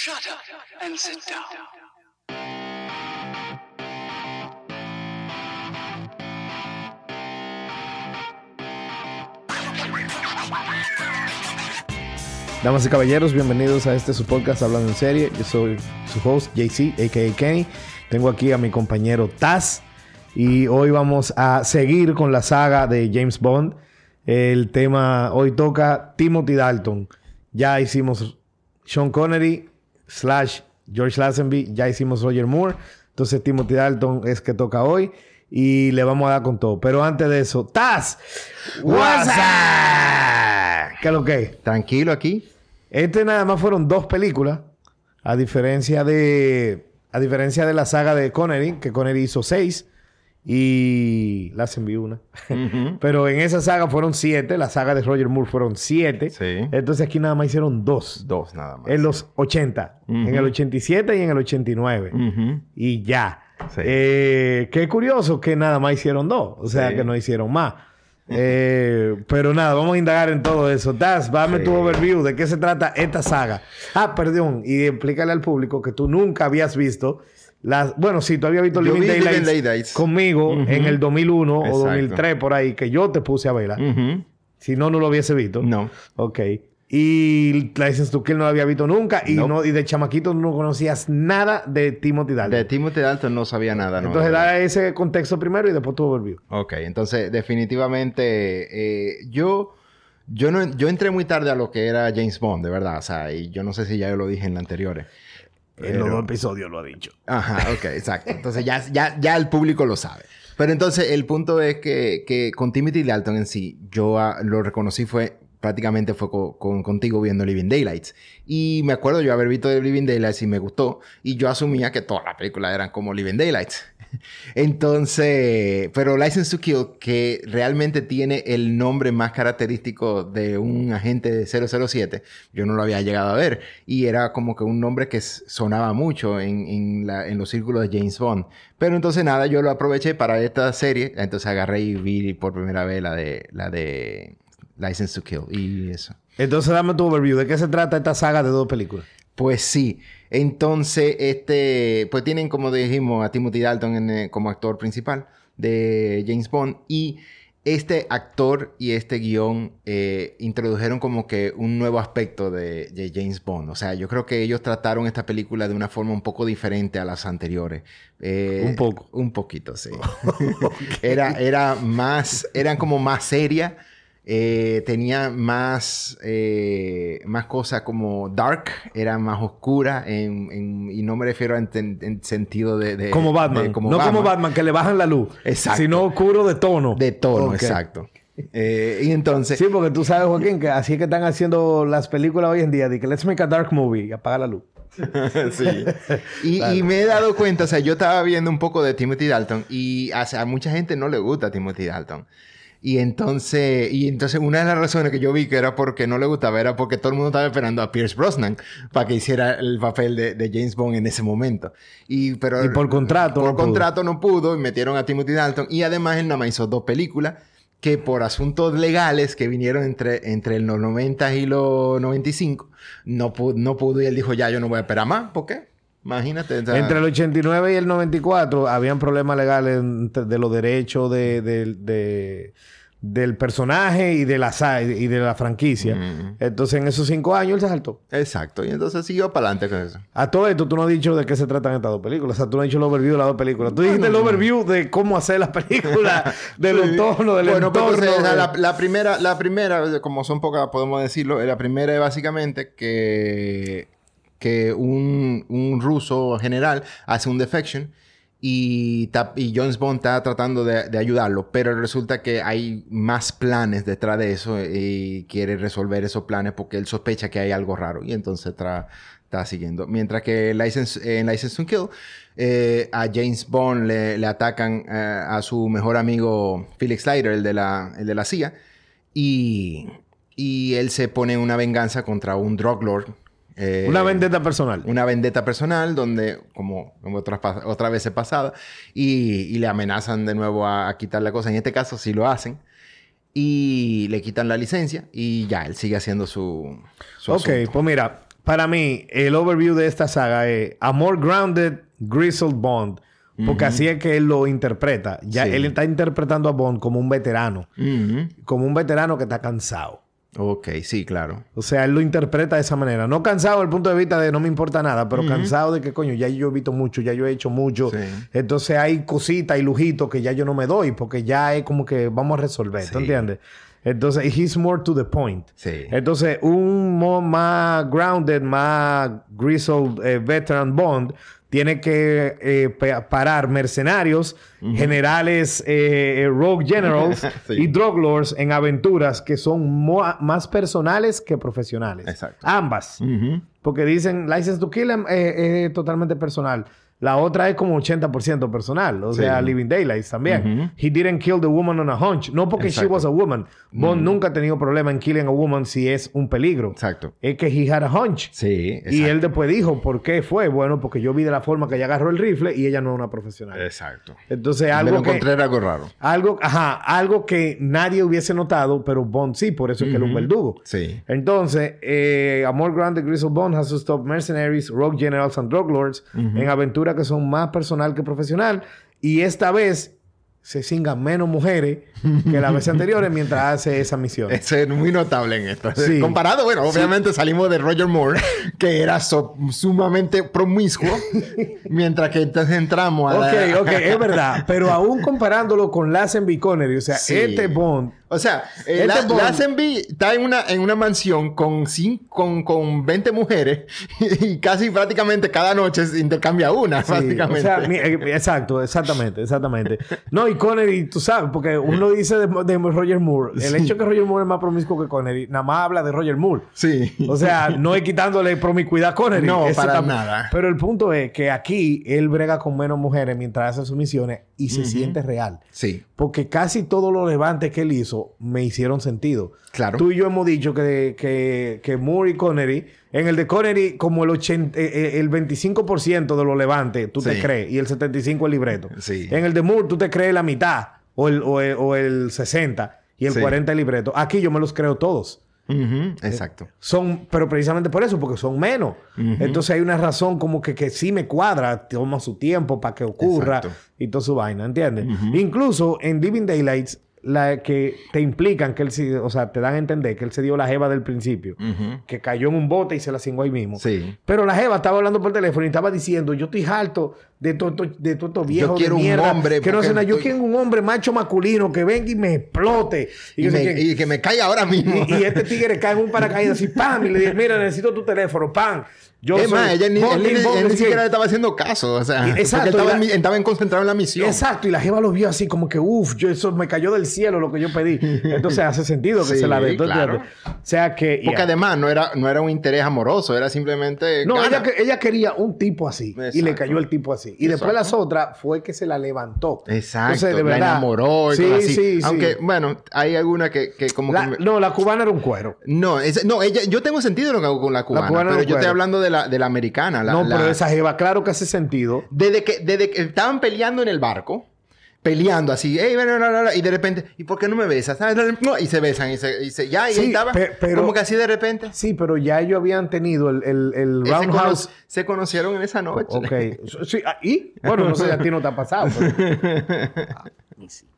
Shut up and sit down. Damas y caballeros, bienvenidos a este su podcast Hablando en Serie. Yo soy su host, JC, a.k.a. Kenny. Tengo aquí a mi compañero Taz. Y hoy vamos a seguir con la saga de James Bond. El tema hoy toca Timothy Dalton. Ya hicimos Sean Connery slash George Lazenby. Ya hicimos Roger Moore. Entonces Timothy Dalton es que toca hoy. Y le vamos a dar con todo. Pero antes de eso, Taz. What's up? ¿Qué es lo que es? Tranquilo aquí. Este nada más fueron dos películas, a diferencia de a diferencia de la saga de Connery, que Connery hizo seis y las envió una. Pero en esa saga fueron siete, la saga de Roger Moore fueron siete. Sí. Entonces aquí nada más hicieron dos. Dos nada más. En los 80, en el 87 y en el 89. Ujú. Y ya. Sí. Eh, qué curioso que nada más hicieron dos. O sea, que no hicieron más. Eh, pero nada, vamos a indagar en todo eso. Taz, dame Sí. tu overview. ¿De qué se trata esta saga? Ah, perdón. Y explícale al público que tú nunca habías visto las... Bueno, sí, tú habías visto Living vi Daylights, Living Daylights. conmigo Ujú. en el 2001 o Exacto. 2003 por ahí, que yo te puse a verla. Ujú. Si no, no lo hubiese visto. No. Ok. Y License to Kill no la había visto nunca. Y, Nope. no, y de chamaquito no conocías nada de Timothy Dalton. De Timothy Dalton no sabía nada. ¿no? Entonces da ese contexto primero y después tu overview. Ok, entonces definitivamente eh, yo, yo, no, yo entré muy tarde a lo que era James Bond, de verdad. O sea, y yo no sé si ya yo lo dije en la anteriores. En los dos episodios lo ha dicho. Ajá, ok, exacto. Entonces ya, ya, ya el público lo sabe. Pero entonces el punto es que, que con Timothy Dalton en sí, yo ah, lo reconocí fue prácticamente fue co- con, contigo viendo Living Daylights. Y me acuerdo yo haber visto Living Daylights y me gustó. Y yo asumía que todas las películas eran como Living Daylights. Entonces, pero License to Kill, que realmente tiene el nombre más característico de un agente de 007, yo no lo había llegado a ver. Y era como que un nombre que sonaba mucho en, en la- en los círculos de James Bond. Pero entonces nada, yo lo aproveché para esta serie. Entonces agarré y vi por primera vez la de, la de License to Kill y eso. Entonces dame tu overview. ¿De qué se trata esta saga de dos películas? Pues sí. Entonces, este, pues tienen, como dijimos, a Timothy Dalton en, eh, como actor principal de James Bond. Y este actor y este guion eh, introdujeron como que un nuevo aspecto de, de James Bond. O sea, yo creo que ellos trataron esta película de una forma un poco diferente a las anteriores. Eh, Un poco. Un poquito, sí. era, era más, eran como más seria. Eh, tenía más, eh, más cosas como dark, era más oscura, en, en- y no me refiero en, en- en sentido de, de- Como Batman. de- como no como Batman, que le bajan la luz. Exacto. Sino oscuro de tono. De tono, exacto. Eh, y entonces, Sí, porque tú sabes, Joaquín, que así es que están haciendo las películas hoy en día. De que let's make a dark movie y apaga la luz. sí. Y, y me he dado cuenta, o sea, yo estaba viendo un poco de Timothy Dalton y a, a mucha gente no le gusta Timothy Dalton. Y entonces, y entonces una de las razones que yo vi que era porque no le gustaba era porque todo el mundo estaba esperando a Pierce Brosnan para que hiciera el papel de, de James Bond en ese momento. Y, pero, Y por contrato Por no pudo. contrato no pudo y metieron a Timothy Dalton. Y además él nada más hizo dos películas que por asuntos legales que vinieron entre, entre los 90 y los 95, no pudo, no pudo y él dijo, ya, yo no voy a esperar más. ¿Por qué? Imagínate. o sea, Entre el 89 y el 94 habían problemas legales de los derechos de, de- de- del personaje y de la, y de la franquicia. Mm. Entonces, en esos cinco años él se saltó. Exacto. Y entonces siguió para adelante con eso. A todo esto, tú no has dicho de qué se tratan estas dos películas. O sea, tú no has dicho el overview de las dos películas. Tú dijiste el overview de cómo hacer las películas, de los tonos, del bueno, pues, entorno. entonces, sea, de- la, la primera, la primera, como son pocas, podemos decirlo, la primera es básicamente que, que un, un ruso general hace un defection y, y James Bond está tratando de, de ayudarlo, pero resulta que hay más planes detrás de eso y quiere resolver esos planes porque él sospecha que hay algo raro y entonces está siguiendo. Mientras que en License to Kill, eh, a James Bond le, le atacan eh, a su mejor amigo Felix Leiter, el de la, el de la CIA, y, y él se pone una venganza contra un drug lord. Eh, Una vendetta personal. una vendetta personal donde, como, como otras, otras veces pasada, y, y le amenazan de nuevo a, a quitar la cosa. En este caso sí lo hacen. Y le quitan la licencia y ya, él sigue haciendo su... su Ok, asunto. pues mira, para mí, el overview de esta saga es a more grounded, grizzled Bond. Porque así es que él lo interpreta. Ya Sí. él está interpretando a Bond como un veterano. Ujú. Como un veterano que está cansado. Ok, sí, claro. O sea, él lo interpreta de esa manera. No cansado desde el punto de vista de no me importa nada, pero cansado de que, coño, ya yo he visto mucho, ya yo he hecho mucho. Sí. Entonces hay cositas y lujitos que ya yo no me doy porque ya es como que vamos a resolver. ¿Tú Sí. entiendes? Entonces, he's more to the point. Sí. Entonces, un más grounded, más grizzled eh, veteran Bond tiene que eh, pa- parar mercenarios, generales, eh, eh, rogue generals Sí. y drug lords en aventuras que son más personales que profesionales. Exacto. Ambas. Ujú. Porque dicen License to Kill em, eh, es totalmente personal. La otra es como 80% personal. O Sí. sea, Living Daylights también. He didn't kill the woman on a hunch. No porque she was a woman. Bond nunca ha tenido problema en killing a woman si es un peligro. Exacto. Es que he had a hunch. Sí, exacto. Y él después dijo, ¿por qué fue? Bueno, porque yo vi de la forma que ella agarró el rifle y ella no es una profesional. Exacto. Entonces, Me lo algo que... encontré era algo raro. Algo, ajá, algo que nadie hubiese notado, pero Bond sí, por eso es que él es un verdugo. Sí. Entonces, eh, a more grounded Grizzle Bond has to stop mercenaries, rogue generals and drug lords en aventuras que son más personal que profesional. Y esta vez se cingan menos mujeres que las veces anteriores mientras hace esa misión. Eso es muy notable en esto. Sí. Comparado, bueno, obviamente salimos de Roger Moore, que era so- sumamente promiscuo, mientras que entonces entramos a la- Ok, ok, es verdad. Pero aún comparándolo con Lazenby Connery, o sea, Sí. este Bond O sea, eh, Este la, Lazenby está en una, en una mansión con, cin- con, con 20 mujeres y casi prácticamente cada noche se intercambia una, Sí, básicamente. O sea, eh, exacto, exactamente, exactamente. No, y Connery, tú sabes, porque uno dice de, de Roger Moore, el hecho que Roger Moore es más promiscuo que Connery, nada más habla de Roger Moore. sí. O sea, no es quitándole promiscuidad a Connery. No, para nada. Pero el punto es que aquí él brega con menos mujeres mientras hace sus misiones y se siente real. sí. Porque casi todos los levantes que él hizo me hicieron sentido. Claro. Tú y yo hemos dicho que, que, que Moore y Connery, en el de Connery, como el, 80, eh, eh, el 25% de los levantes tú te crees y el 75% el libreto. Sí. En el de Moore tú te crees la mitad o el, o el, o el 60 y el Sí. 40 el libreto. Aquí yo me los creo todos. Ujú, Exacto. Son, pero precisamente por eso, porque son menos. Entonces hay una razón como que, que sí me cuadra, toma su tiempo para que ocurra Exacto. y toda su vaina, ¿entiendes? Incluso en Living Daylights, la que te implican que él sí, o sea, te dan a entender que él se dio la jeva del principio, Ujú. que cayó en un bote y se la cingó ahí mismo. Sí. Pero la jeva estaba hablando por teléfono y estaba diciendo, yo estoy harto de todo de todo estos viejos quiero de un mierda hombre que no nada. Yo estoy- quiero un hombre macho masculino que venga y me explote. Y, yo sé me- que- y que me caiga ahora mismo. y, y este tigre cae en un paracaídas y ¡pam! Y le dice, mira, necesito tu teléfono, ¡pam! Yo es más, ella ni, él, él no ni siquiera le estaba haciendo caso. O sea, Y- exacto, él estaba, y en la- mi- estaba en concentrado en la misión. Exacto, y la jeva lo vio así como que, uff, yo eso me cayó del cielo lo que yo pedí. Entonces hace sentido que Sí, se la dé. ¿tú claro. O sea que. Porque además no era, no era un interés amoroso, era simplemente. No, ella, que- ella quería un tipo así. Y le cayó el tipo así. Y después las otras fue que se la levantó. Exacto, Entonces, de la verdad. enamoró y sí, así. Sí, sí. Aunque, bueno, hay alguna que, que como La- que... me- No, la cubana era un cuero. No, esa- no, ella, yo tengo sentido lo que hago con la cubana, cubana pero yo estoy puede. hablando de la, de la americana. La, no, la- pero esa jeva, claro que hace sentido. Desde que, desde que estaban peleando en el barco, peleando así, "Ey, ven, ven, ven", y de repente, ¿y por qué no me besas? Y se besan y se, y se- ya, y Sí, ahí estaba. pe- pero- como que así de repente. Sí, pero ya ellos habían tenido el, el, el Se, cono- roundhouse. se conocieron en esa noche. Ok. Sí, ah, ¿Y? Bueno, no sé, a ti no te ha pasado. pero-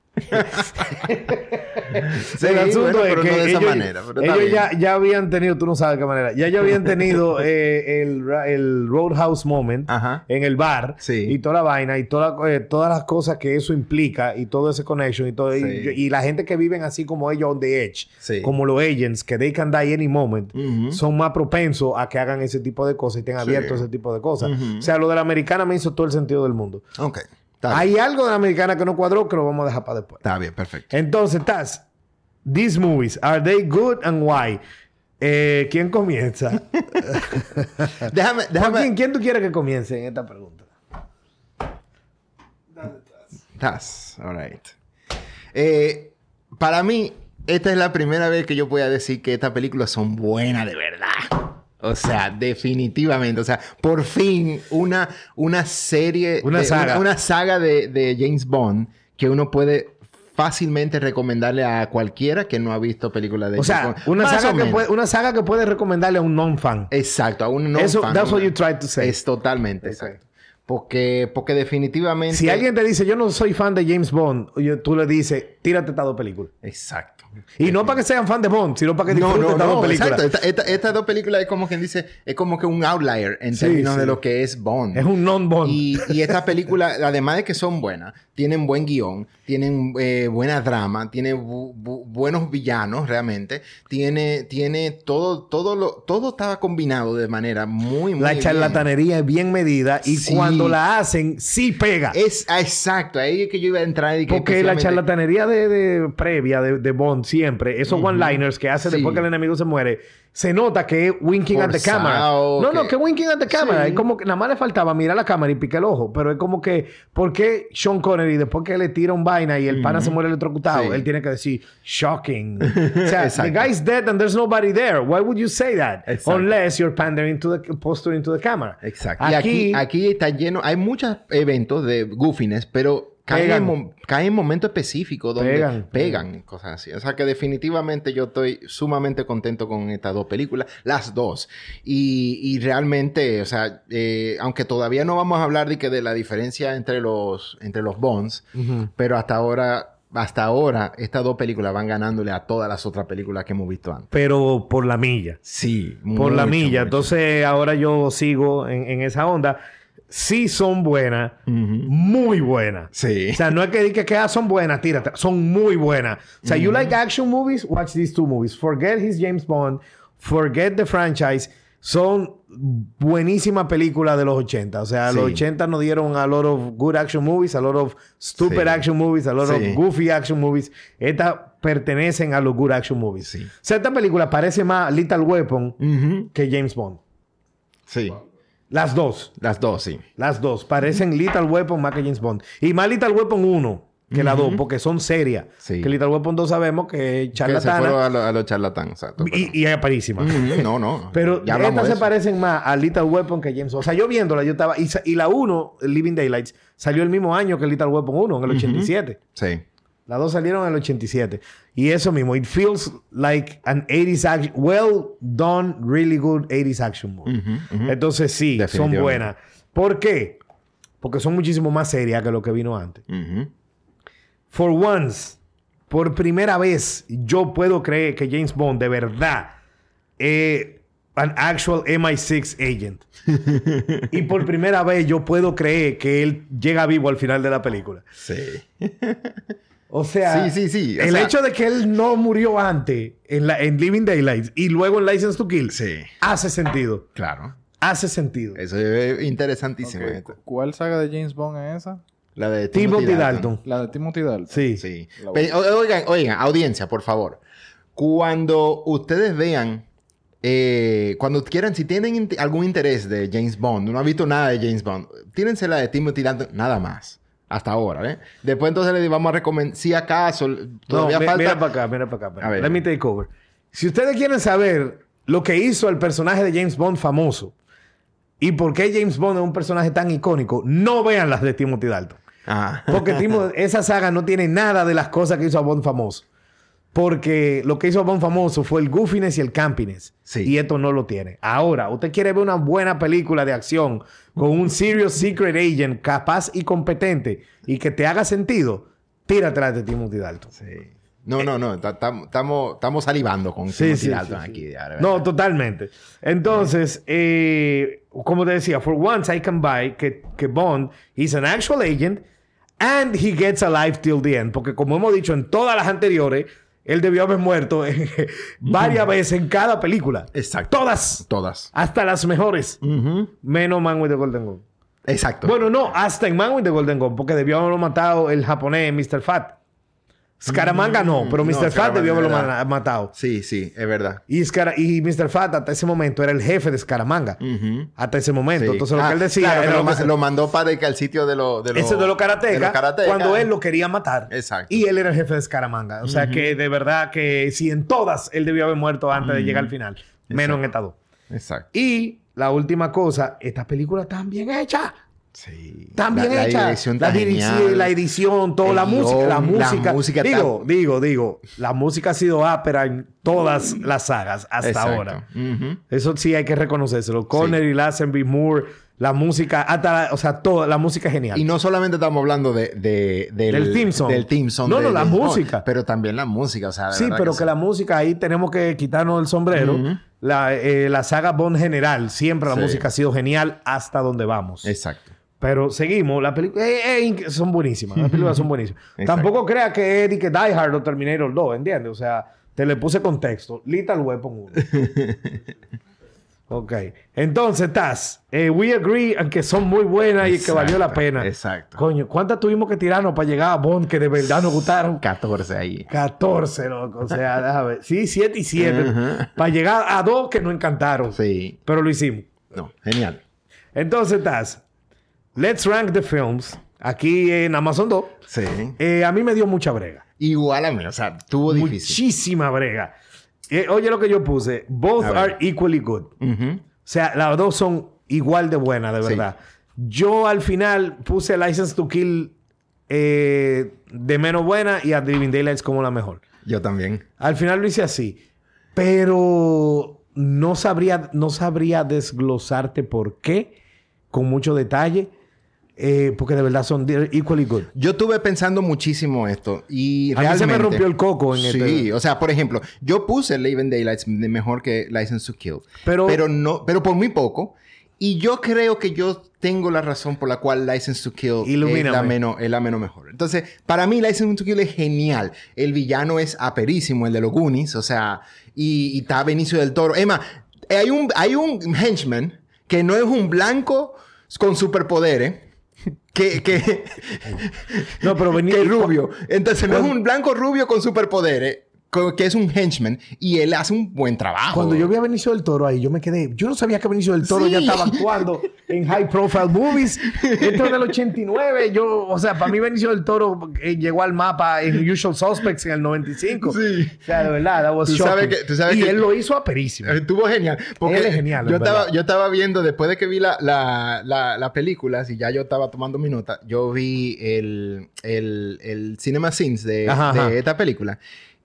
Sí, el asunto bueno, es que no de esa ellos, manera. pero ellos ya, ya habían tenido, tú no sabes de qué manera, ya ellos habían tenido eh, el, el Roadhouse Moment Ajá. en el bar Sí. y toda la vaina y toda, eh, todas las cosas que eso implica y todo ese connection y todo. y- Sí. Y, la gente que viven así como ellos on the edge, Sí. como los agents, que they can die any moment, son más propensos a que hagan ese tipo de cosas y estén abiertos a ese tipo de cosas. O sea, lo de la americana me hizo todo el sentido del mundo. Ok. Está bien. Hay algo de la americana que no cuadró que lo vamos a dejar para después. Está bien, perfecto. Entonces, Taz, these movies, are they good and why? Eh, ¿Quién comienza? Déjame, déjame. Joaquín, ¿quién tú quieres que comience en esta pregunta? That's all right. Eh, para mí, esta es la primera vez que yo voy a decir que estas películas son buenas de verdad. O sea, definitivamente. O sea, por fin una, una serie... Una de- saga. Una, una saga de, de James Bond que uno puede fácilmente recomendarle a cualquiera que no ha visto películas de O sea, James Bond. una Más o saga, que puede, una saga que puede recomendarle a un non-fan. Exacto, a un no Eso, that's what you tried to say. Es totalmente, exacto. Porque, porque definitivamente... Si alguien te dice, yo no soy fan de James Bond, tú le dices, tírate estas dos películas. Exacto. Y no para que sean fan de Bond, sino para que disfruten no, estas dos películas. exacto. Esta- esta- estas dos películas es como quien dice, es como que un outlier en Sí, términos sí. de lo que es Bond. Es un non-Bond. Y, y estas películas, además de que son buenas, tienen buen guion, tienen eh, buena drama, tiene bu- bu- buenos villanos realmente, tiene, tiene todo, todo lo, todo estaba combinado de manera muy, muy La bien. charlatanería es bien medida y Sí. cuando la hacen, sí pega. Es exacto, ahí es que yo iba a entrar y que Porque la charlatanería de, de previa de, de Bond siempre, esos one-liners que hace Sí. después que el enemigo se muere, se nota que es winking at the Forzado, camera. No, no, que- que winking at the camera. Sí. Es como que nada más le faltaba mirar la cámara y picar el ojo. Pero es como que, ¿por qué Sean Connery, después que le tira un vaina y el pana se muere electrocutado, Sí. él tiene que decir, shocking? o sea, the guy's dead and there's nobody there. Why would you say that? Exacto. Unless you're pandering to the posturing to the camera. Exacto. y aquí, Aquí, aquí está lleno, hay muchos eventos de goofiness, pero caen, en, caen en momentos específicos donde Pegan. cosas así. O sea que definitivamente yo estoy sumamente contento con estas dos películas, las dos. Y, y realmente, o sea, eh, aunque todavía no vamos a hablar de que de la diferencia entre los, entre los Bonds, pero hasta ahora, hasta ahora, estas dos películas van ganándole a todas las otras películas que hemos visto antes. pero por la milla. Sí, por la milla. mucho. Entonces, ahora yo sigo en, en esa onda. Sí son buenas, muy buenas. Sí. O sea, no es que diga que ah, son buenas, tírate. Son muy buenas. O sea, you like action movies, watch these two movies. Forget his James Bond, forget the franchise. Son buenísimas películas de los 80. O sea, Sí. los 80 nos dieron a lot of good action movies, a lot of stupid Sí. action movies, a lot Sí. of goofy action movies. Estas pertenecen a los good action movies. Sí. O sea, esta película parece más Little Weapon que James Bond. Sí. Las dos. Las dos, sí. Las dos. Parecen Little Weapon más que James Bond. Y más Little Weapon 1 que la 2, porque son serias. Sí. Que Little Weapon 2 sabemos que es Que se fueron charlatana a, lo- a los charlatanes, exacto. y, y es parísima. No, no. Pero ya estas se parecen más a Little Weapon que James Bond. O sea, yo viéndola, yo estaba... Y, y la 1, Living Daylights, salió el mismo año que Little Weapon 1, en el 87. Sí. Las dos salieron en el 87. Y eso mismo, it feels like an 80s action, well done, really good 80s action movie. Entonces sí, son buenas. ¿Por qué? Porque son muchísimo más serias que lo que vino antes. For once, por primera vez, yo puedo creer que James Bond de verdad es an actual MI6 agent. y por primera vez yo puedo creer que él llega vivo al final de la película. Sí. O sea, Sí, sí, sí. O el sea- hecho de que él no murió antes en, la, en Living Daylights y luego en License to Kill Sí. hace sentido. Claro. Hace sentido. Eso es interesantísimo. ¿Cuál saga de James Bond es esa? La de Timothy Dalton. La de Timothy Dalton. Sí. Sí. Pero, oigan, oigan, audiencia, por favor. Cuando ustedes vean, eh, cuando quieran, si tienen algún interés de James Bond, no han visto nada de James Bond, tírensela la de Timothy Dalton, nada más. Hasta ahora, ¿eh? Después entonces les vamos a recomendar, si acaso, todavía falta... mira para acá, mira para acá. A ver. Let me take over. Si ustedes quieren saber lo que hizo el personaje de James Bond famoso y por qué James Bond es un personaje tan icónico, no vean las de Timothy Dalton. Ah. Porque esa saga no tiene nada de las cosas que hizo a Bond famoso. Porque lo que hizo a Bond famoso fue el goofiness y el campiness. Sí. Y esto no lo tiene. Ahora, usted quiere ver una buena película de acción con un serious secret agent capaz y competente y que te haga sentido, tírate la de Timothy Dalton. Sí. No, no, no. Estamos salivando con Sí, Timothy sí, Dalton aquí. No, totalmente. Entonces, eh, como te decía, for once I can buy que, que Bond is an actual agent and he gets alive till the end. Porque como hemos dicho en todas las anteriores, él debió haber muerto varias veces en cada película. Exacto. Todas. Todas. Hasta las mejores. Menos Man with the Golden Gun. Exacto. Bueno, no, hasta en Man with the Golden Gun, porque debió haberlo matado el japonés Mr. Fat. Scaramanga no, pero Mm, no, Mr. Fat Scaramanga, debió haberlo ma- matado. Sí, sí, es verdad. Y, Mr. Fat hasta ese momento era el jefe de Scaramanga. Hasta ese momento. Sí. Entonces lo Ah, que él decía claro, era lo, lo ma- se- lo mandó para que al sitio de los de ese de los karatecas, karatecas. cuando él lo quería matar. Exacto. Y él era el jefe de Scaramanga. O sea que de verdad que si en todas él debió haber muerto antes de llegar al final. Menos en estas dos. Exacto. Y la última cosa, estas películas están bien hechas. Sí. También la, hecha. La edición la, genial. la edición, toda la música. La música. digo, digo, digo. La música ha sido ápera en todas las sagas hasta Exacto. ahora. Eso sí hay que reconocérselo. Connery, Lazenby, Moore, la música, hasta la- o sea, toda la música es genial. Y no solamente estamos hablando de, de- del, Del song. Del theme song No, de no, la música. pero también la música, o sea, sí, pero que, sí. la música ahí tenemos que quitarnos el sombrero. La, eh, la saga Bond general, siempre la Sí. música ha sido genial hasta donde vamos. Exacto. Pero seguimos, las películas son buenísimas, las películas son buenísimas. Tampoco crea que es de que Die Hard o Terminator 2, ¿entiendes? O sea, te le puse contexto. Lethal Weapon 1. ok. Entonces, estás. we agree en que son muy buenas y que valió la pena. exacto. Coño, ¿cuántas tuvimos que tirarnos para llegar a Bond que de verdad nos gustaron? 14 ahí. 14, loco. O sea, déjame ver. Sí, 7 y 7. Ajá. Para llegar a dos que nos encantaron. Sí. Pero lo hicimos. No, genial. Entonces, estás. Let's rank the films. Aquí en Amazon 2. Sí. Eh, a mí me dio mucha brega. Igual a mí, o sea, tuvo difícil. Muchísima brega. Eh, oye lo que yo puse. Both are equally good. O sea, las dos son igual de buenas, de Sí. verdad. Yo al final puse License to Kill eh, de menos buena y a Living Daylights como la mejor. Yo también. Al final lo hice así. Pero no sabría, no sabría desglosarte por qué con mucho detalle. Eh, porque de verdad son equally good. Yo estuve pensando muchísimo esto y A mí se realmente... me rompió el coco en Sí, este- o sea, por ejemplo, yo puse Living Daylights mejor que License to Kill. Pero- Pero no... Pero por muy poco. Y yo creo que yo tengo la razón por la cual License to Kill es Ilumíname. la, menos, es la menos mejor. Entonces, para mí License to Kill es genial. El villano es aperísimo, el de los Goonies. O sea, y, y está Benicio del Toro. Emma, hay un, hay un henchman que no es un blanco con superpoderes. Que, que, No, pero venía que rubio. Entonces no es un blanco rubio con superpoderes, que es un henchman, y él hace un buen trabajo. Cuando yo vi a Benicio del Toro ahí, yo me quedé. Yo no sabía que Benicio del Toro Sí. ya estaba actuando en high profile movies. Esto es del 89. Yo, o sea, para mí Benicio del Toro eh, llegó al mapa en Usual Suspects en el 95. Sí. O sea, de verdad, that was Tú sabes que- tú sabes y que- él lo hizo aperísimo. Estuvo genial. Porque Él es genial, Yo estaba, verdad. yo estaba viendo, después de que vi la, la, la, la película, si ya yo estaba tomando mi nota, yo vi el, el, el Cinema Scenes de, Ajá, de ajá. esta película.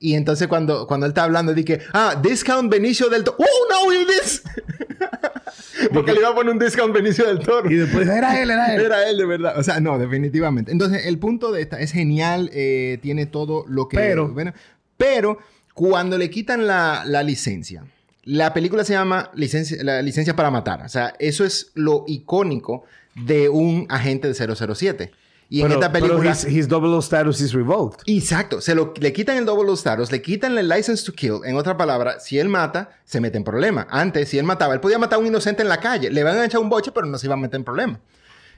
Y entonces cuando, cuando él está hablando, dije, ah, discount Benicio del Toro. ¡Oh, no, it is! Porque le iba a poner un discount Benicio del Toro. Y después era él, era él. Era él, de verdad. O sea, no, definitivamente. Entonces, el punto de esta es genial. eh, tiene todo lo que... Pero- bueno, pero cuando le quitan la, la licencia, la película se llama licencia, la licencia para matar. O sea, eso es lo icónico de un agente de 007. Y en esta pero película... his, his double status is revoked. Exacto, se lo, le quitan el double status, le quitan el license to kill. En otra palabra, si él mata, se mete en problema. Antes, si él mataba, él podía matar a un inocente en la calle. Le van a echar un boche, pero no se iba a meter en problema.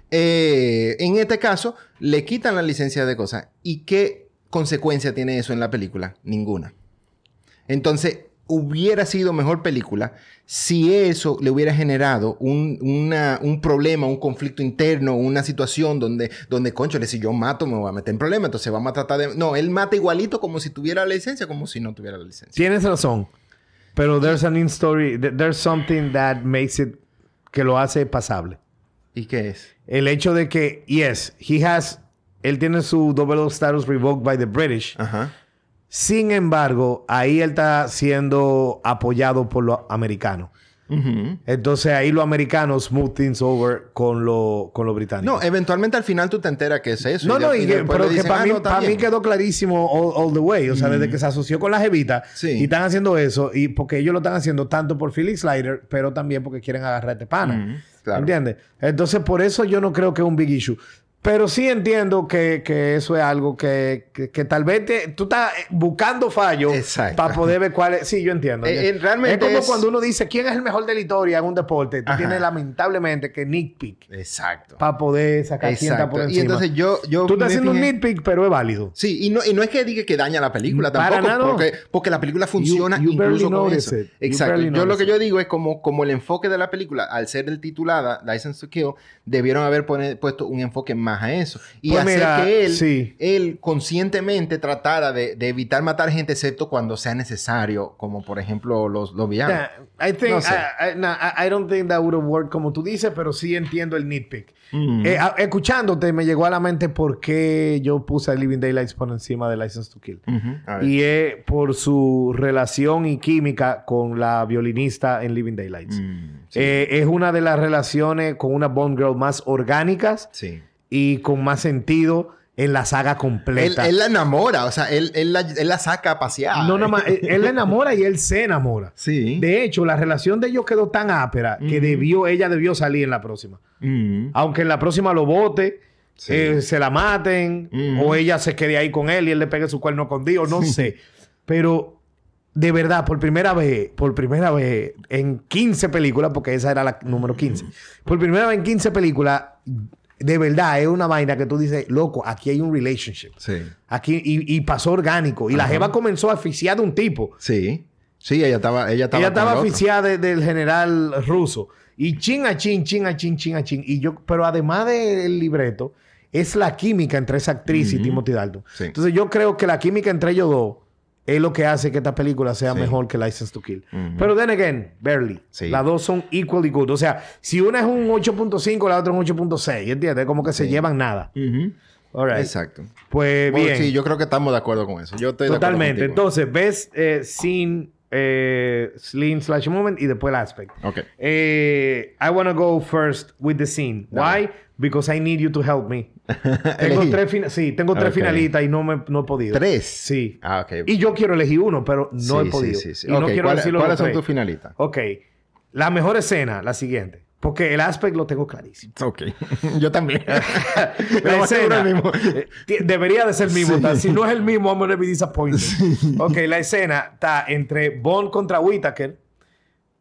Eh, en este caso, le quitan la licencia de cosas. ¿Y qué consecuencia tiene eso en la película? Ninguna. Entonces, hubiera sido mejor película si eso le hubiera generado un, una- un problema, un conflicto interno, una situación donde, donde, conchole, si yo mato me voy a meter en problema, entonces vamos a tratar de... No, él mata igualito como si tuviera la licencia, como si no tuviera la licencia. Tienes razón. Pero there's an in story, th- there's something that makes it que lo hace pasable. ¿Y qué es? El hecho de que, yes, he has, él tiene su double status revoked by the British. Ajá. Sin embargo, ahí él está siendo apoyado por los americanos. Entonces ahí los americanos smooth things over con lo, con los británicos. No, eventualmente al final tú te enteras que es eso. No, y no, de- y y que- después pero que para "Ah, mí, no, está para mí bien". quedó clarísimo all, all the way. O sea, desde que se asoció con la jevita Sí. y están haciendo eso, y porque ellos lo están haciendo tanto por Felix Slider, pero también porque quieren agarrar este pana. Claro. ¿Entiendes? Entonces, por eso yo no creo que es un big issue. Pero sí entiendo que, que eso es algo que, que, que tal vez te- tú estás buscando fallos Exacto. para poder ver cuál es. Sí, yo entiendo. Eh, eh, realmente es como es- cuando uno dice quién es el mejor de la historia en un deporte. Tú Ajá. tienes lamentablemente que nitpick Exacto. para poder sacar quién está por Exacto. encima. Y entonces yo... yo Tú estás haciendo un nitpick, pero es válido. Sí, y no, y no es que diga que daña la película Para tampoco, nada, no. porque, porque la película funciona you incluso con eso. it. Exacto. Yo lo que yo digo es como, como el enfoque de la película, al ser el titulada License to Kill, debieron haber pone- puesto un enfoque más más a eso. Y Pues hacer mira, que él, sí. él conscientemente tratara de, de evitar matar gente, excepto cuando sea necesario, como por ejemplo los, los villanos. I think No sé. I, I- no, I- don't think that would have worked como tú dices, pero sí entiendo el nitpick. Mm. Eh, a- escuchándote me llegó a la mente por qué yo puse a Living Daylights por encima de License to Kill. Y es por su relación y química con la violinista en Living Daylights. Mm, sí. Eh, es una de las relaciones con una Bond Girl más orgánicas Sí. Y con más sentido en la saga completa. él la enamora, o sea, él, él la, él la saca a pasear. no nada más, él, la enamora y él se enamora. Sí. De hecho, la relación de ellos quedó tan ápera que debió, ella debió salir en la próxima. Mm. Aunque en la próxima lo vote, Sí. eh, se la maten, o ella se quede ahí con él y él le pegue su cuerno con Dios, no sé. Pero de verdad, por primera vez, por primera vez en 15 películas, porque esa era la número 15, por primera vez en 15 películas, de verdad es una vaina que tú dices, loco, aquí hay un relationship. Sí. Aquí, y, y pasó orgánico. Y la jeva comenzó a asfixiar de un tipo. Sí. Sí, ella estaba, ella estaba, Ella estaba de- del general ruso. Y chin a chin, chin a chin, chin a chin. Y yo, pero además del libreto, es la química entre esa actriz y Timothy Dalton. Sí. Entonces yo creo que la química entre ellos dos es lo que hace que esta película sea Sí. mejor que License to Kill. Ujú. Pero then again, barely. Sí. Las dos son equally good. O sea, si una es un 8.5, la otra es un 8.6. ¿Entiendes? Como que se Sí. llevan nada. Ujú. All right. Exacto. Pues Bueno, bien. sí, yo creo que estamos de acuerdo con eso. Yo estoy de acuerdo Totalmente. contigo. Entonces, ves eh, scene, eh, slash moment y después el aspect. Ok. Eh, I want to go first with the scene. Why? Because I need you to help me. tengo tres fina- sí, tengo tres Ok. finalistas y no, me, no he podido. ¿Tres? Sí. Ah, ok. Y yo quiero elegir uno, pero no Sí, he podido. sí, sí. Y no Ok, quiero ¿cuáles- decirlo ¿Cuáles son tus finalistas? Ok. La mejor escena, la siguiente. Porque el aspect lo tengo clarísimo. Ok. yo también. La escena, mismo. eh, debería de ser el mismo. Tal. Si no es el mismo, I'm gonna be disappointed. Ok, la escena está entre Bond contra Whittaker.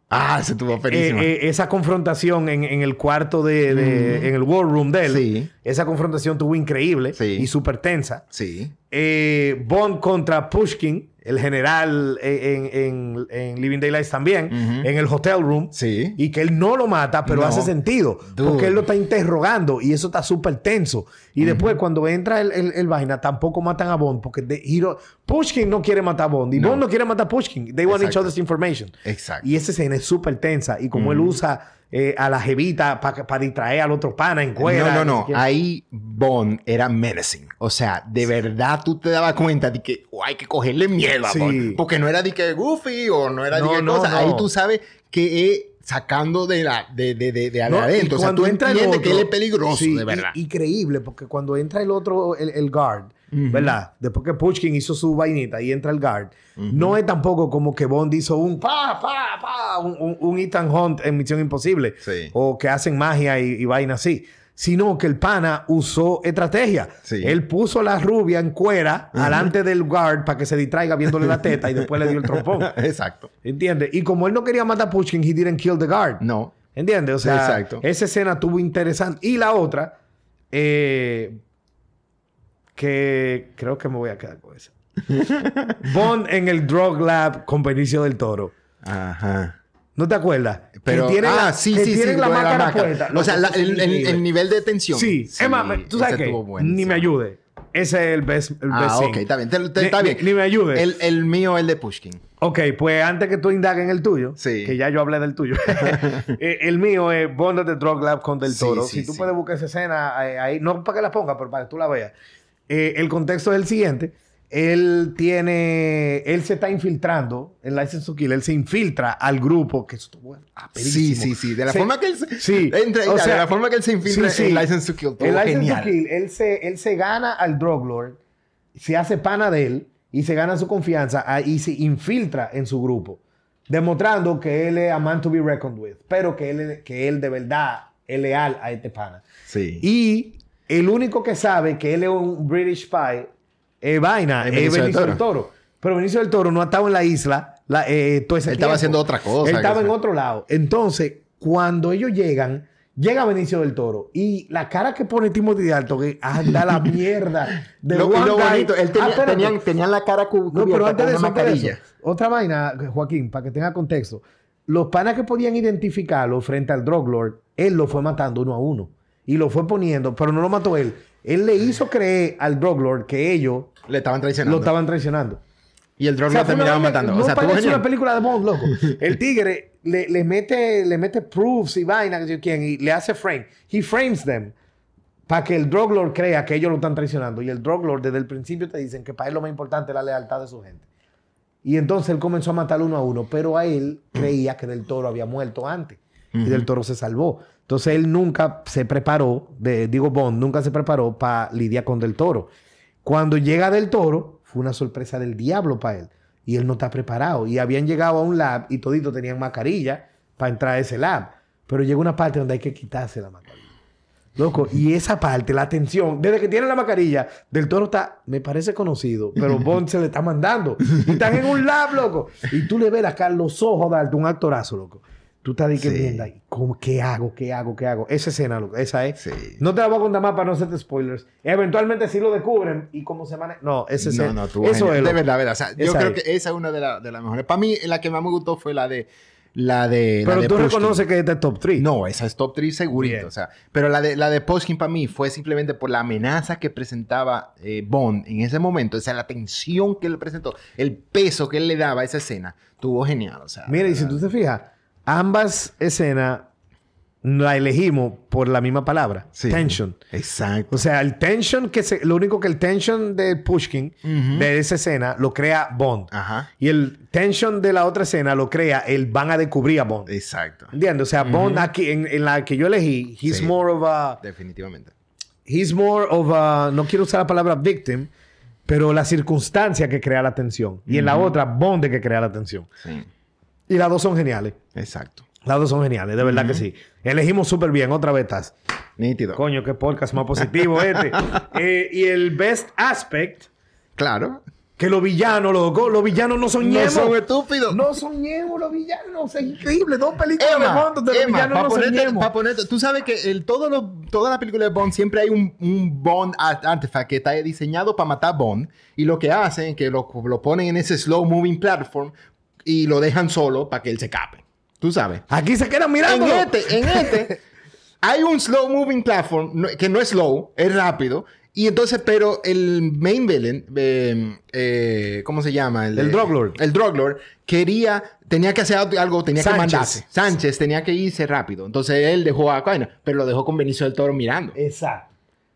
Ah, se tuvo Eh, ferísima. eh, esa confrontación en, en el cuarto de, de- en el war room de él. Sí. Esa confrontación tuvo increíble Sí. y súper tensa. sí. Eh, Bond contra Pushkin, el general en, en- en Living Daylights también, en el hotel room. Sí. Y que él no lo mata, pero No. hace sentido. Dude. Porque él lo está interrogando y eso está súper tenso. Y después, cuando entra el, el- el vaina, tampoco matan a Bond porque de- Pushkin no quiere matar a Bond y No. Bond no quiere matar a Pushkin. They want each other's information. Exacto. Y esa escena es súper tensa. Y como él usa eh, a la jevita para distraer al otro pana en cuera. no, no, no. Ahí Bond era menacing. O sea, de verdad tú te dabas cuenta de que oh, hay que cogerle miedo a Sí. Bond. Porque no era de que Goofy o no era de No, que no, cosa. no. Ahí tú sabes que es sacando de la de, de, de, de adentro. O sea, tú entra el entiendes otro- que él es peligroso, Sí, de verdad. y- Increíble, porque cuando entra el otro, el, el guard, ¿verdad? Después que Pushkin hizo su vainita y entra el guard, no es tampoco como que Bond hizo un pa, pa, pa, un, un- un Ethan Hunt en Misión Imposible. Sí. O que hacen magia y, y vaina así. Sino que el pana usó estrategia. Sí. Él puso la rubia en cuera alante del guard para que se distraiga viéndole la teta y después le dio el trompón. Exacto. ¿Entiendes? Y como él no quería matar a Pushkin, he didn't kill the guard. No. ¿Entiendes? O sea, Exacto. esa escena estuvo interesante. Y la otra, eh, que creo que me voy a quedar con esa. Bond en el Drug Lab con Benicio del Toro. Ajá. ¿No te acuerdas? Pero, que tienen ah, la, sí, que sí, sí. tienen la de máscara puesta. O sea, la- es el, el- increíble. el nivel de tensión. Sí. es más, me- tú sabes buenísimo. Ni me ayude. Ese es el best, el best Ah, scene. ok, está bien. Te- te- Ni- está bien. Ni, me ayude. El, el mío, el de Pushkin. Ok, pues antes que tú indagues en el tuyo, Sí. que ya yo hablé del tuyo, eh, el mío es Bond the Drug Lab con Del Sí, Toro. sí, si tú sí. puedes buscar esa escena eh, ahí, no para que la ponga, pero para que tú la veas. Eh, el contexto es el siguiente. Él tiene... Él se está infiltrando en License to Kill. Él se infiltra al grupo que estuvo Sí, sí, sí. De la Se- forma que él se... Sí. Entra, O de sea, la forma que él se infiltra sí, sí. en License to Kill. Todo El License genial. to Kill, él se, él se gana al Drug Lord, se hace pana de él y se gana su confianza y se infiltra en su grupo, demostrando que él es a man to be reckoned with, pero que él, que él de verdad es leal a este pana. Sí. Y el único que sabe que él es un British spy es vaina, Es Benicio Benicio, del del Toro. Pero Benicio del Toro no ha estado en la isla la- eh, todo ese Él estaba haciendo otra cosa, Él estaba en otro lado. Entonces, cuando ellos llegan, llega Benicio del Toro y la cara que pone Timothy Dalton que anda la mierda de Lo, lo guy- bonito, él Ah, tenía, espérate. tenían, tenían la cara cu- No, cubierta pero antes de eso, antes de mascarilla. eso, otra vaina, Joaquín, para que tenga contexto. Los panas que podían identificarlo frente al Drug Lord, él lo fue matando uno a uno. Y lo fue poniendo, pero no lo mató él. Él le hizo creer al Drug Lord que ellos Le estaban traicionando. lo estaban traicionando. Y el drone O sea, vaina- matando. No o sea, parece una película de Bond, loco. El tigre le, le mete, le mete proofs y vaina, y le hace frame. He frames them para que el drug lord crea que ellos lo están traicionando. Y el drug lord desde el principio te dicen que para él lo más importante es la lealtad de su gente. Y entonces él comenzó a matar uno a uno, pero a él creía que Del Toro había muerto antes. Y Del Toro se salvó. Entonces él nunca se preparó, de, digo Bond, nunca se preparó para lidiar con Del Toro. Cuando llega Del Toro, fue una sorpresa del diablo para él. Y él no está preparado. Y habían llegado a un lab y toditos tenían mascarilla para entrar a ese lab. Pero llega una parte donde hay que quitarse la mascarilla. Loco, y esa parte, la tensión, desde que tiene la mascarilla, Del Toro está, me parece conocido, pero Bond se le está mandando. Y están en un lab, loco. Y tú le ves acá los ojos darte un actorazo, loco. Tú estás que Sí. mierda, ¿cómo- ¿qué hago? ¿Qué hago? ¿Qué hago? Esa escena, loco, esa es. Sí. No te la voy a contar más para no hacerte spoilers. Eventualmente sí lo descubren y cómo se maneja. No, ese es No, no, tuvo Eso genial. es. De verdad, verdad. O sea, yo Esa creo es. que esa es una de, la- de las mejores. Para mí, la que más me gustó fue la de. La de. la Pero de tú Pushkin. reconoces que es de top 3. No, esa es top 3 segurito. Bien. O sea, pero la de, la de Poskin para mí fue simplemente por la amenaza que presentaba eh, Bond en ese momento. O sea, la tensión que él presentó, el peso que él le daba a esa escena, tuvo genial. O sea, Mira, y si tú te fijas, ambas escenas la elegimos por la misma palabra. Sí. Tension. Exacto. O sea, el tension que se, lo único que el tension de Pushkin de esa escena lo crea Bond. Ajá. Y el tension de la otra escena lo crea el van a descubrir a Bond. Exacto. ¿Entiendes? O sea, Bond aquí en, en la que yo elegí, he's Sí. more of a Definitivamente. he's more of a no quiero usar la palabra victim, pero la circunstancia que crea la tensión. Y en la otra Bond que crea la tensión. Sí. Y las dos son geniales. Exacto. Las dos son geniales, de verdad que sí. Elegimos súper bien, otra vez estás. Nítido. Coño, qué podcast más positivo este. Eh, y el best aspect, Claro. que los villanos, loco, los villanos no son No ñemos. son estúpidos. No son ñemos los villanos. Sea, increíble. Dos películas de Emma, Bond donde los Emma, villanos para no son ponerte, ñemos. pa' ponerte- tú sabes que el, todo lo, toda la película de Bond siempre hay un, un Bond art- artifact que está diseñado para matar a Bond y lo que hacen es que lo, lo ponen en ese slow moving platform y lo dejan solo para que él se cape. Tú sabes. Aquí se quedan En mirando. este, en este, hay un slow moving platform no- que no es slow, es rápido. Y entonces, pero el main villain, eh, eh, ¿cómo se llama? El de- Drug Lord. El Drug Lord quería, tenía que hacer algo, tenía Sánchez. que mandarse. Sánchez tenía que irse rápido. Entonces él dejó a Coina, pero lo dejó con Benicio del Toro mirando. Exacto.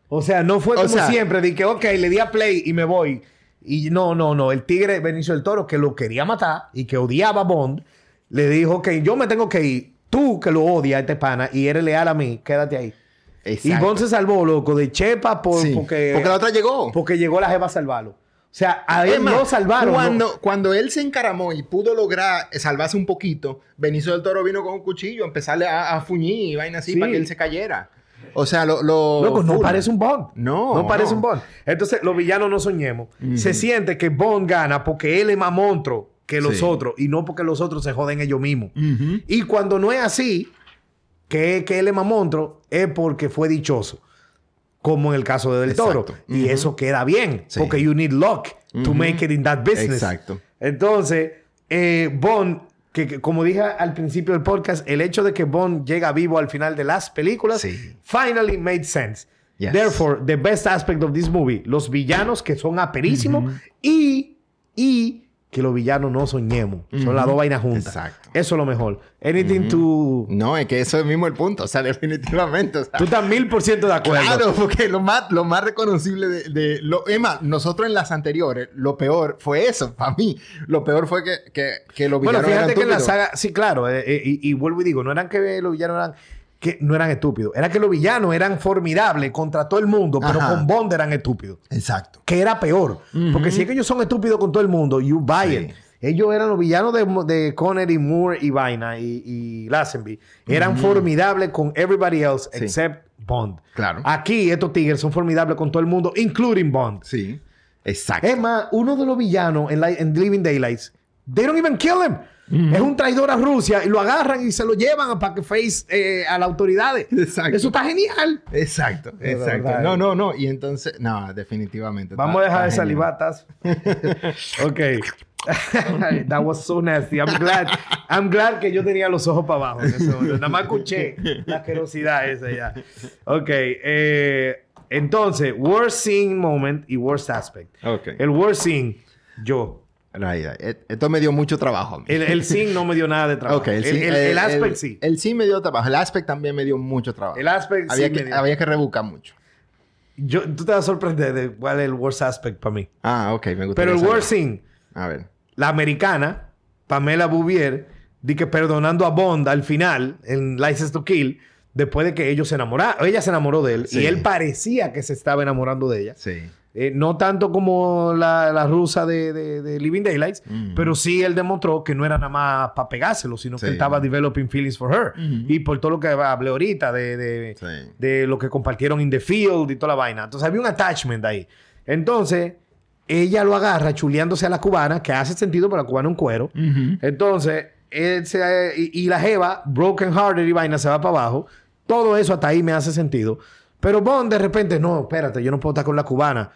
O sea, no fue O como sea- siempre, de que, ok, le di a play y me voy. Y no, no, no. El tigre Benicio del Toro, que lo quería matar y que odiaba a Bond, le dijo, ok, yo me tengo que ir. Tú que lo odias a este pana y eres leal a mí, quédate ahí. Y. Bond se salvó, loco, de Chepa por, Sí, porque, porque la otra llegó. porque llegó la jeva a salvarlo. O sea, a él lo salvaron. Cuando, ¿no? cuando él se encaramó y pudo lograr salvarse un poquito, Benicio del Toro vino con un cuchillo a empezarle a, a fuñir y vaina así Sí. para que él se cayera. O sea, lo... lo Loco, no parece un Bond. No, No parece no. un Bond. Entonces, los villanos no soñemos. Se siente que Bond gana porque él es más monstruo que los Sí. otros y no porque los otros se joden ellos mismos. Y cuando no es así, que, que él es más monstruo, es porque fue dichoso. Como en el caso de Del Toro. Y eso queda bien. Sí. Porque you need luck to make it in that business. Exacto. Entonces, eh, Bond, que, que como dije al principio del podcast, el hecho de que Bond llega vivo al final de las películas, Sí. finally made sense. Yes. Therefore, the best aspect of this movie, los villanos que son aperísimos y, y que los villanos no son ñemos. Son las dos vainas juntas. Exacto. Eso es lo mejor. Anything to... No, es que eso es mismo el punto. O sea, definitivamente. o sea, Tú estás mil por ciento de acuerdo. Claro, porque lo más, lo más reconocible de... de lo, Emma, nosotros en las anteriores, lo peor fue eso, para mí. Lo peor fue que, que, que los Bueno, villanos fíjate eran que en la saga, sí, claro, eh, eh, y, y vuelvo y digo, no eran que los villanos eran que no eran estúpidos, era que los villanos eran formidables contra todo el mundo, pero Ajá. con Bond eran estúpidos. Exacto. Que era peor, porque si es que ellos son estúpidos con todo el mundo, you buy Sí. it. Ellos eran los villanos de, de Connery, Moore y Vaina y, y Lazenby. Eran formidables con everybody else Sí. except Bond. Claro. Aquí estos tigres son formidables con todo el mundo, including Bond. Sí. Exacto. Es más, uno de los villanos en, la- en Living Daylights, they don't even kill him. Es un traidor a Rusia y lo agarran y se lo llevan para que face eh, a las autoridades. Exacto. Eso está genial. Exacto, exacto. verdad. No, no, no. Y entonces, no, definitivamente. Vamos a dejar de salivatas. ok. That was so nasty. I'm glad, I'm glad que yo tenía los ojos para abajo en ese momento. Nada más escuché la asquerosidad esa ya. Ok. eh, entonces, worst scene moment y worst aspect. Ok. El worst scene, yo. Ahí, ahí. E- Esto me dio mucho trabajo. El, el no me dio nada de trabajo. El, el aspect sí. El sí me dio trabajo. El aspect también me dio mucho trabajo. El aspect había sí que, me dio. Había que rebuscar mucho. Yo, tú te vas a sorprender de cuál es el worst aspect para mí. Ah, ok. Me gusta. Pero el worst scene, A ver. la americana, Pamela Bouvier, di que perdonando a Bond al final, en License to Kill, después de que ellos se enamoraron, ella se enamoró de él Sí. y él parecía que se estaba enamorando de ella. Sí. Eh, no tanto como la, la rusa de, de- de Living Daylights, Mm. pero sí él demostró que no era nada más para pegárselo, sino Sí. que él estaba developing feelings for her. Y por todo lo que hablé ahorita de, de, Sí. de lo que compartieron in the field y toda la vaina. Entonces había un attachment ahí. Entonces, ella lo agarra chuleándose a la cubana, que hace sentido para la cubana un cuero. Entonces, él se- y, y la jeva, broken hearted y vaina, se va para abajo. Todo eso hasta ahí me hace sentido. Pero Bond de repente, no, espérate, yo no puedo estar con la cubana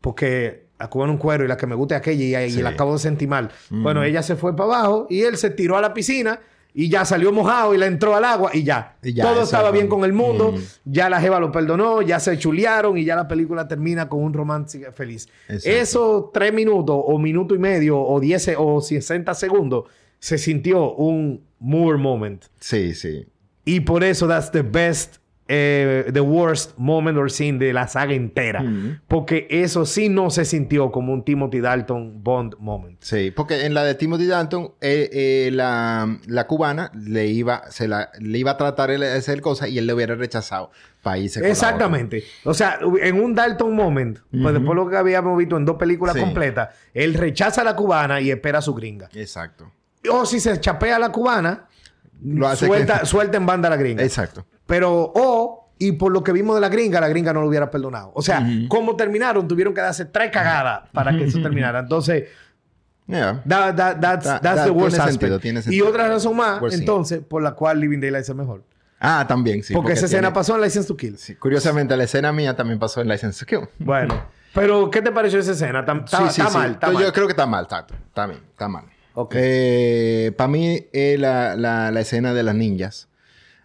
porque la cubana un cuero y la que me gusta es aquella y, y Sí. la acabo de sentir mal. Bueno, ella se fue para abajo y él se tiró a la piscina y ya salió mojado y le entró al agua y ya. Y ya, Todo estaba bien con el mundo. Mm. Ya la jeva lo perdonó, ya se chulearon y ya la película termina con un romance feliz. Exacto. Esos tres minutos o minuto y medio o diez o 60 segundos se sintió un Moore moment. Sí, sí. Y por eso that's the best, eh, the worst moment or scene de la saga entera. Porque eso sí no se sintió como un Timothy Dalton Bond moment. Sí, porque en la de Timothy Dalton, eh, eh, la, la cubana le iba, se la, le iba a tratar de hacer cosas y él le hubiera rechazado la Exactamente. O sea, en un Dalton moment, pues después lo que habíamos visto en dos películas Sí. completas, él rechaza a la cubana y espera a su gringa. Exacto. O si se chapea a la cubana, Lo hace suelta, que- suelta en banda a la gringa. Exacto. Pero, o, y por lo que vimos de la gringa, la gringa no lo hubiera perdonado. O sea. ¿cómo terminaron? Tuvieron que darse tres cagadas para que eso terminara. Entonces, Yeah. that- that- that's, Da- that's the worst tiene sentido, tiene Y sentido. otra razón más, Worst scene. entonces, por la cual Living Daylights es mejor. Ah, también, sí. porque esa escena pasó en License to Kill. Sí, Curiosamente, la escena mía también pasó en License to Kill. Bueno, pero ¿qué te pareció esa escena? Está, Sí, sí, mal, Yo mal. creo que está mal, exacto. Está bien, está mal. Ok. para mí, eh, la, la- la escena de las ninjas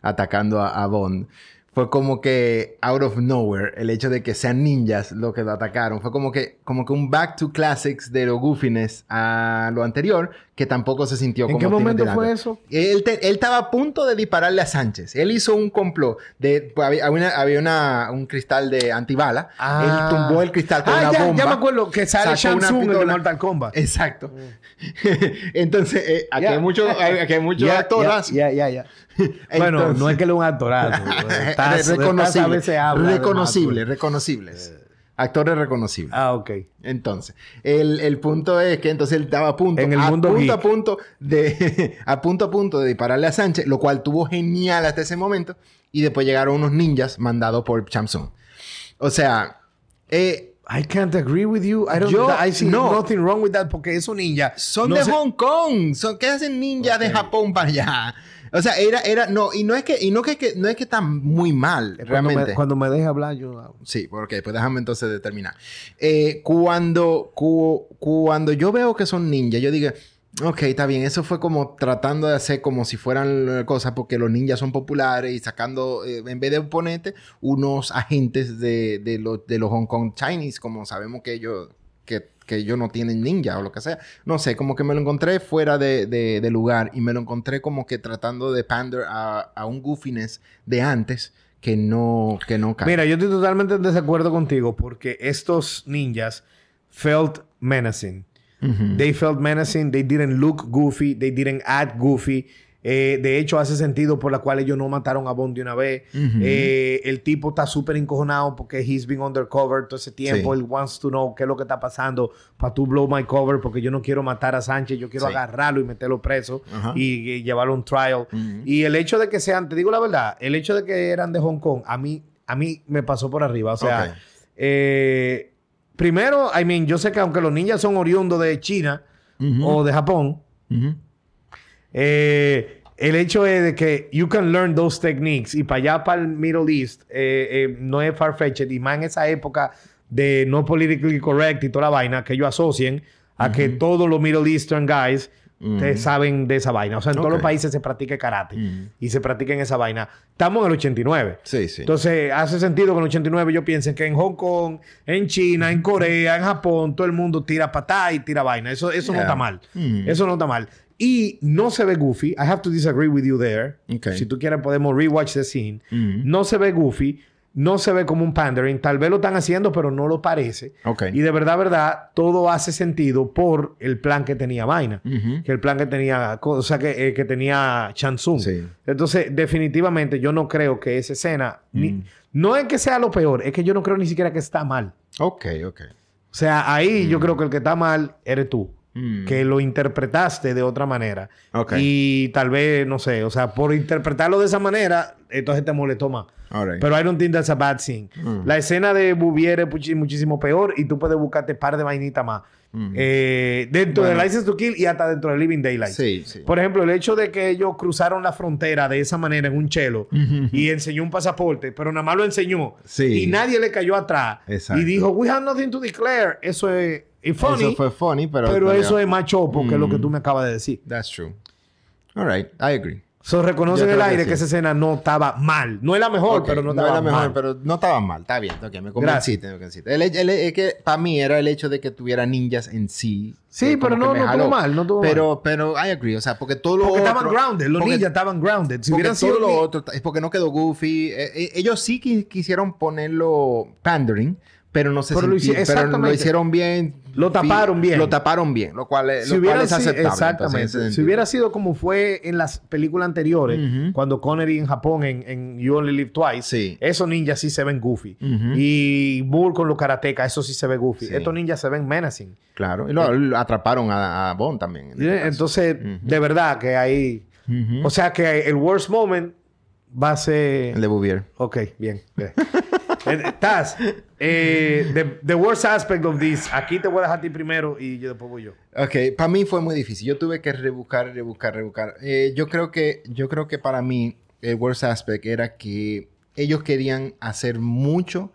atacando a, a Bond fue como que out of nowhere el hecho de que sean ninjas lo que lo atacaron. Fue como que, como que un back to classics de lo goofiness a lo anterior que tampoco se sintió ¿En como qué momento fue eso? Él, te- él estaba a punto de dispararle a Sánchez. Él hizo un complot. De, pues, había había, una- había una- un cristal de antibala. Ah. Él tumbó el cristal con Ah, una ya, bomba. ya me acuerdo que sale Shang Tsung de. Mortal Kombat. Exacto. Entonces, eh, aquí Ya. hay muchos aquí hay muchos actoras. Ya, ya, ya. Bueno, Entonces- no es que él es un actorazo. Estás- a reconocible. veces habla de reconocible, más, reconocibles. Actores reconocibles. Ah, ok. Entonces, el, el punto es que entonces él estaba a punto, En el a mundo punto geek. a punto de, a punto a punto de dispararle a Sánchez, lo cual tuvo genial hasta ese momento. Y después llegaron unos ninjas mandados por Chamsung. O sea, eh, I can't agree with you. I don't Yo- I see no. nothing wrong with that porque esos ninja son no de se- Hong Kong. Son, ¿Qué hacen ninjas de Ok. Japón para allá? O sea, era, era, no, y no es que, y no que, que- no es que está muy mal, Cuando realmente. me, cuando me deje hablar, yo. Sí, porque pues déjame entonces determinar. Eh, cuando, cu- cuando yo veo que son ninjas, yo digo, ok, está bien, eso fue como tratando de hacer como si fueran cosas porque los ninjas son populares y sacando, eh, en vez de ponerte, unos agentes de, de, los, de los Hong Kong Chinese, como sabemos que ellos, que, que ellos no tienen ninja o lo que sea. No sé, como que me lo encontré fuera de, de- de lugar y me lo encontré como que tratando de pander a, a un goofiness de antes que no, que no cae. Mira, yo estoy totalmente en desacuerdo contigo porque estos ninjas felt menacing. They felt menacing. They didn't look goofy. They didn't act goofy. Eh, de hecho, hace sentido por la cual ellos no mataron a Bond de una vez. Eh, el tipo está súper encojonado porque he's been undercover todo ese tiempo. Sí. Él wants to know qué es lo que está pasando para tú blow my cover porque yo no quiero matar a Sánchez. Yo quiero Sí. agarrarlo y meterlo preso y, y llevarlo a un trial. Y el hecho de que sean, te digo la verdad, el hecho de que eran de Hong Kong, a mí, a mí me pasó por arriba. O sea, eh, primero, I mean, yo sé que aunque los ninjas son oriundos de China o de Japón. Eh, el hecho es de que you can learn those techniques y para allá, para el Middle East, eh, eh, no es far-fetched y más en esa época de no politically correct y toda la vaina que ellos asocien a que todos los Middle Eastern guys te saben de esa vaina. O sea, en todos Ok. los países se practica karate y se practica en esa vaina. Estamos en el 89. Sí, sí. Entonces, hace sentido que en el 89 yo piense que en Hong Kong, en China, en Corea, en Japón, todo el mundo tira patá y tira vaina. Eso, eso no Yeah. está mal. Eso no está mal. Y no se ve goofy. I have to disagree with you there. Ok. Si tú quieres, podemos rewatch the scene. Mm. No se ve goofy. No se ve como un pandering. Tal vez lo están haciendo, pero no lo parece. Y de verdad, verdad, todo hace sentido por el plan que tenía Vaina. Ujú. Que el plan que tenía, o sea, que, eh, que tenía Chansung. Sí. Entonces, definitivamente, yo no creo que esa escena, ni- Mm. no es que sea lo peor, es que yo no creo ni siquiera que está mal. Ok, ok. O sea, ahí yo creo que el que está mal eres tú. Mm. Que lo interpretaste de otra manera. Y tal vez, no sé, o sea, por interpretarlo de esa manera, entonces te molestó más. Right. Pero I don't think that's a bad thing. Mm. La escena de Bouvier es muchísimo peor y tú puedes buscarte par de vainitas más. Mm. Eh, dentro Bueno. de License to Kill y hasta dentro de Living Daylight. Sí, sí. Por ejemplo, el hecho de que ellos cruzaron la frontera de esa manera en un chelo y enseñó un pasaporte, pero nada más lo enseñó Sí. y nadie le cayó atrás Exacto. y dijo, we have nothing to declare. Eso es es funny, Eso fue funny, pero... pero todavía- eso es más chopo que lo que Mm. tú me acabas de decir. That's true. All right. I agree. So, reconoce Yo en el creo que aire sí. que, esa escena no estaba mal. No es la mejor, Ok, pero no, no estaba era mejor, mal. pero no estaba mal. Está bien. Ok, me convenciste. me convenciste. El, el- es que para mí era el hecho de que tuviera ninjas en sí. Sí, que pero no- no estuvo mal, no estuvo pero, Pero I agree. O sea, porque todo lo Porque otro... estaban grounded. Los porque- ninjas estaban grounded. Si hubieran sido lo otro... Es porque no quedó goofy. Eh, eh, ellos sí qui- quisieron ponerlo pandering, pero no se Pero lo pero lo hicieron bien. Lo taparon bien. Lo taparon bien, lo cual, es- Si lo cual hubiera es sido, aceptable. exactamente. si hubiera sido como fue en las películas anteriores, Ujú. cuando Connery en Japón, en, en You Only Live Twice, Sí. esos ninjas sí se ven goofy. Ujú. Y Bull con los karatecas, eso sí se ve goofy. Sí. Estos ninjas se ven menacing. Claro. Y lo, lo atraparon a, a Bond también. en este. Entonces, de verdad que ahí... O sea que el worst moment va a ser... El de Bouvier. Ok, bien. bien. Eh, Taz, eh, the, worst aspect of this, aquí te voy a dejar a ti primero y yo después voy yo. Ok, para mí fue muy difícil. Yo tuve que rebuscar, rebuscar, rebuscar. Eh, yo creo que, yo creo que para mí el worst aspect era que ellos querían hacer mucho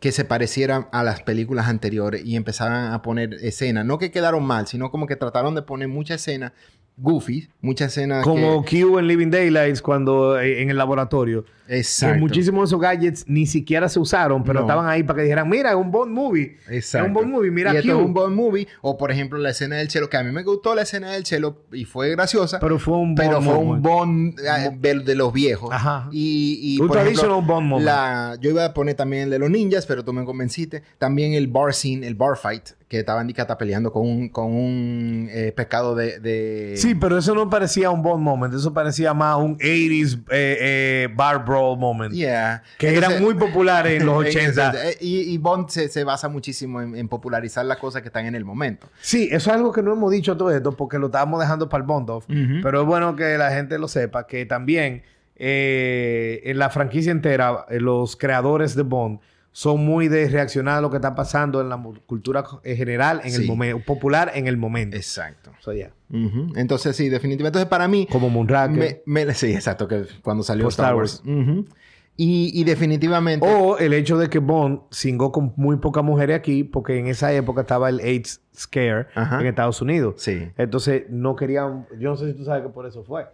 que se parecieran a las películas anteriores y empezaran a poner escenas. No que quedaron mal, sino como que trataron de poner mucha escena goofy, muchas escenas Como que... Q en Living Daylights cuando eh, en el laboratorio. Exacto. Que muchísimos de esos gadgets ni siquiera se usaron, pero No. estaban ahí para que dijeran, mira, es un Bond movie. Exacto. Es un Bond movie, mira y esto Q. es un Bond movie. O, por ejemplo, la escena del chelo, que a mí me gustó la escena del chelo y fue graciosa. Pero fue un Bond pero fue un. Bond eh, de, de los viejos. Ajá. Y, y Un por ejemplo, Bond la- yo iba a poner también el de los ninjas, pero tú me convenciste. También el bar scene, el bar fight, que estaba Andicata peleando con un, con un eh, pescado de, de- Sí, pero eso no parecía un Bond moment. Eso parecía más un 80s eh, eh, bar brawl moment. Yeah. Que Entonces- eran muy populares en los en 80. ese- eh, y, y Bond se, se basa muchísimo en, en popularizar las cosas que están en el momento. Sí, eso es algo que no hemos dicho todo esto porque lo estábamos dejando para el Bond off. Ujú. Pero es bueno que la gente lo sepa que también eh, en la franquicia entera los creadores de Bond son muy de reaccionar a lo que está pasando en la cultura eh, general, en el momento, popular en el momento. Exacto. So, yeah. Ujú. Entonces, sí, definitivamente. Entonces, para mí... Como Moonraker. me- me- sí, exacto, que cuando salió Star Star Wars. Y, y definitivamente... O el hecho de que Bond cingó con muy pocas mujeres aquí, porque en esa época estaba el AIDS scare Ajá. en Estados Unidos. Sí. Entonces no querían. Yo no sé si tú sabes que por eso fue.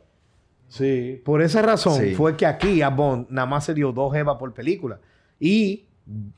Sí. Por esa razón Sí. fue que aquí a Bond nada más se dio dos jevas por película. Y,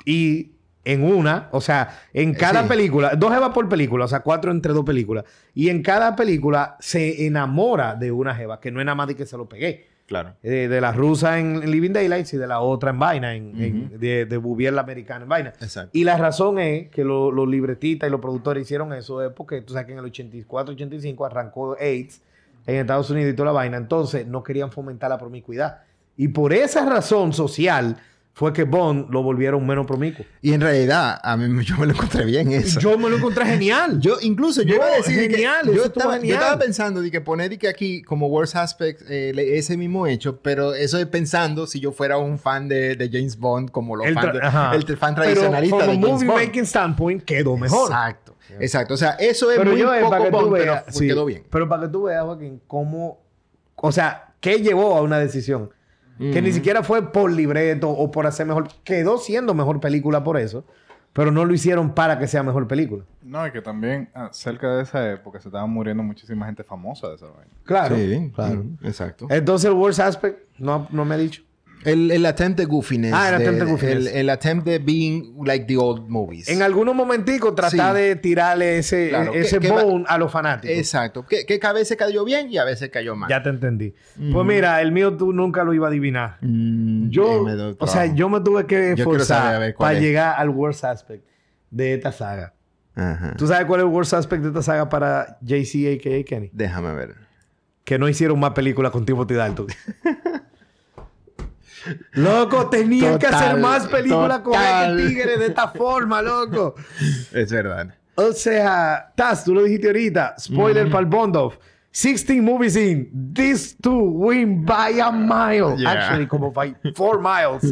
y en una, o sea, en cada sí. película, dos jevas por película, o sea, cuatro entre dos películas. Y en cada película se enamora de una jeva, que no es nada más de que se lo pegué. Claro. Eh, de la rusa en, en Living Daylights y de la otra en Vaina, en, en- de, de Bouvier la americana en Vaina. Exacto. Y la razón es que lo- los libretistas y los productores hicieron eso es porque tú sabes que en el 84, 85 arrancó AIDS en Estados Unidos y toda la vaina. Entonces no querían fomentar la promiscuidad. Y por esa razón social fue que Bond lo volvieron menos promiscuo. Y en realidad, a mí yo me lo encontré bien eso. Yo me lo encontré genial. Yo incluso, yo iba a decir de que- genial, yo, estaba, yo genial. estaba pensando de que poner de que aquí como worst aspect eh, ese mismo hecho, pero eso es pensando si yo fuera un fan de, de James Bond como los el, fan, de- el fan Pero tradicionalista from de James movie Bond. making standpoint quedó mejor. Exacto. Exacto. O sea, eso es Pero muy yo, eh, poco para que tú Bond, pero veas, sí, quedó bien. Pero para que tú veas, Joaquín, cómo, o sea, qué llevó a una decisión que ni siquiera fue por libreto o por hacer mejor, quedó siendo mejor película por eso. pero no lo hicieron para que sea mejor película. No, y que también ah, cerca de esa época se estaban muriendo muchísima gente famosa de esa vaina. Claro. Sí, claro. exacto. Entonces el worst aspect no, no me ha dicho. El, el attempt de goofiness. Ah, el attempt de goofiness. El, el attempt de being like the old movies. En algunos momenticos tratar Sí. de tirarle ese, Claro, ese que- que va- bone a los fanáticos. Exacto. Que, que a veces cayó bien y a veces cayó mal. Ya te entendí. Pues mira, el mío tú nunca lo iba a adivinar. Mm, Yo, o sea, yo me tuve que esforzar ver, ¿cuál para es? llegar al worst aspect de esta saga. Ajá. ¿Tú sabes cuál es el worst aspect de esta saga para JC, a.k.a. Kenny? Déjame ver. Que no hicieron más películas con Timothy Dalton. loco, tenían que hacer más películas con este tigre de esta forma, loco. Es verdad. O sea, Taz, tú lo dijiste ahorita. Spoiler para el Bond of. 16 movies in. These two win by a mile. Yeah. Actually, como by four miles.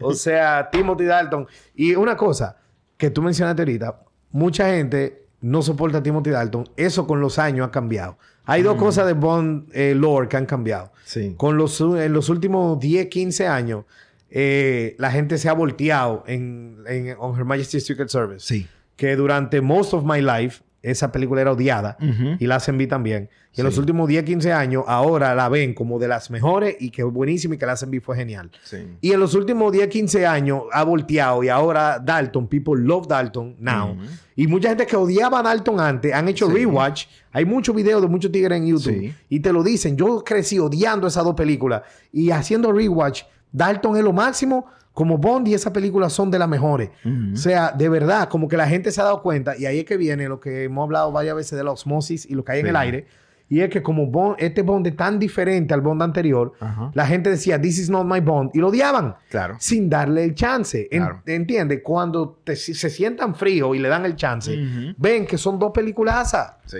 o sea, Timothy Dalton. Y una cosa que tú mencionaste ahorita. Mucha gente no soporta a Timothy Dalton. Eso con los años ha cambiado. Hay dos cosas de Bond eh, lore que han cambiado. Sí. Con los, en los últimos 10, 15 años, eh, la gente se ha volteado en, en On Her Majesty's Secret Service Sí. que durante Most of My Life esa película era odiada Ujú. y la hacen vi también. Y en los Sí. últimos 10, 15 años, ahora la ven como de las mejores y que es buenísima y que la hacen fue genial. Sí. Y en los últimos 10, 15 años ha volteado y ahora Dalton, people love Dalton now. Y mucha gente que odiaba a Dalton antes han hecho Sí. rewatch. Hay muchos videos de muchos tigres en YouTube Sí. y te lo dicen. Yo crecí odiando esas dos películas y haciendo rewatch. Dalton es lo máximo. Como Bond y esa película son de las mejores. O sea, de verdad, como que la gente se ha dado cuenta, y ahí es que viene lo que hemos hablado varias veces de la osmosis y lo que hay en Sí. el aire, y es que como Bond, este Bond es tan diferente al Bond anterior, Ajá. la gente decía, this is not my Bond, y lo odiaban, Claro. sin darle el chance. En- Claro. ¿Entiendes? Cuando te- se sientan fríos y le dan el chance, ven que son dos peliculazas. Sí.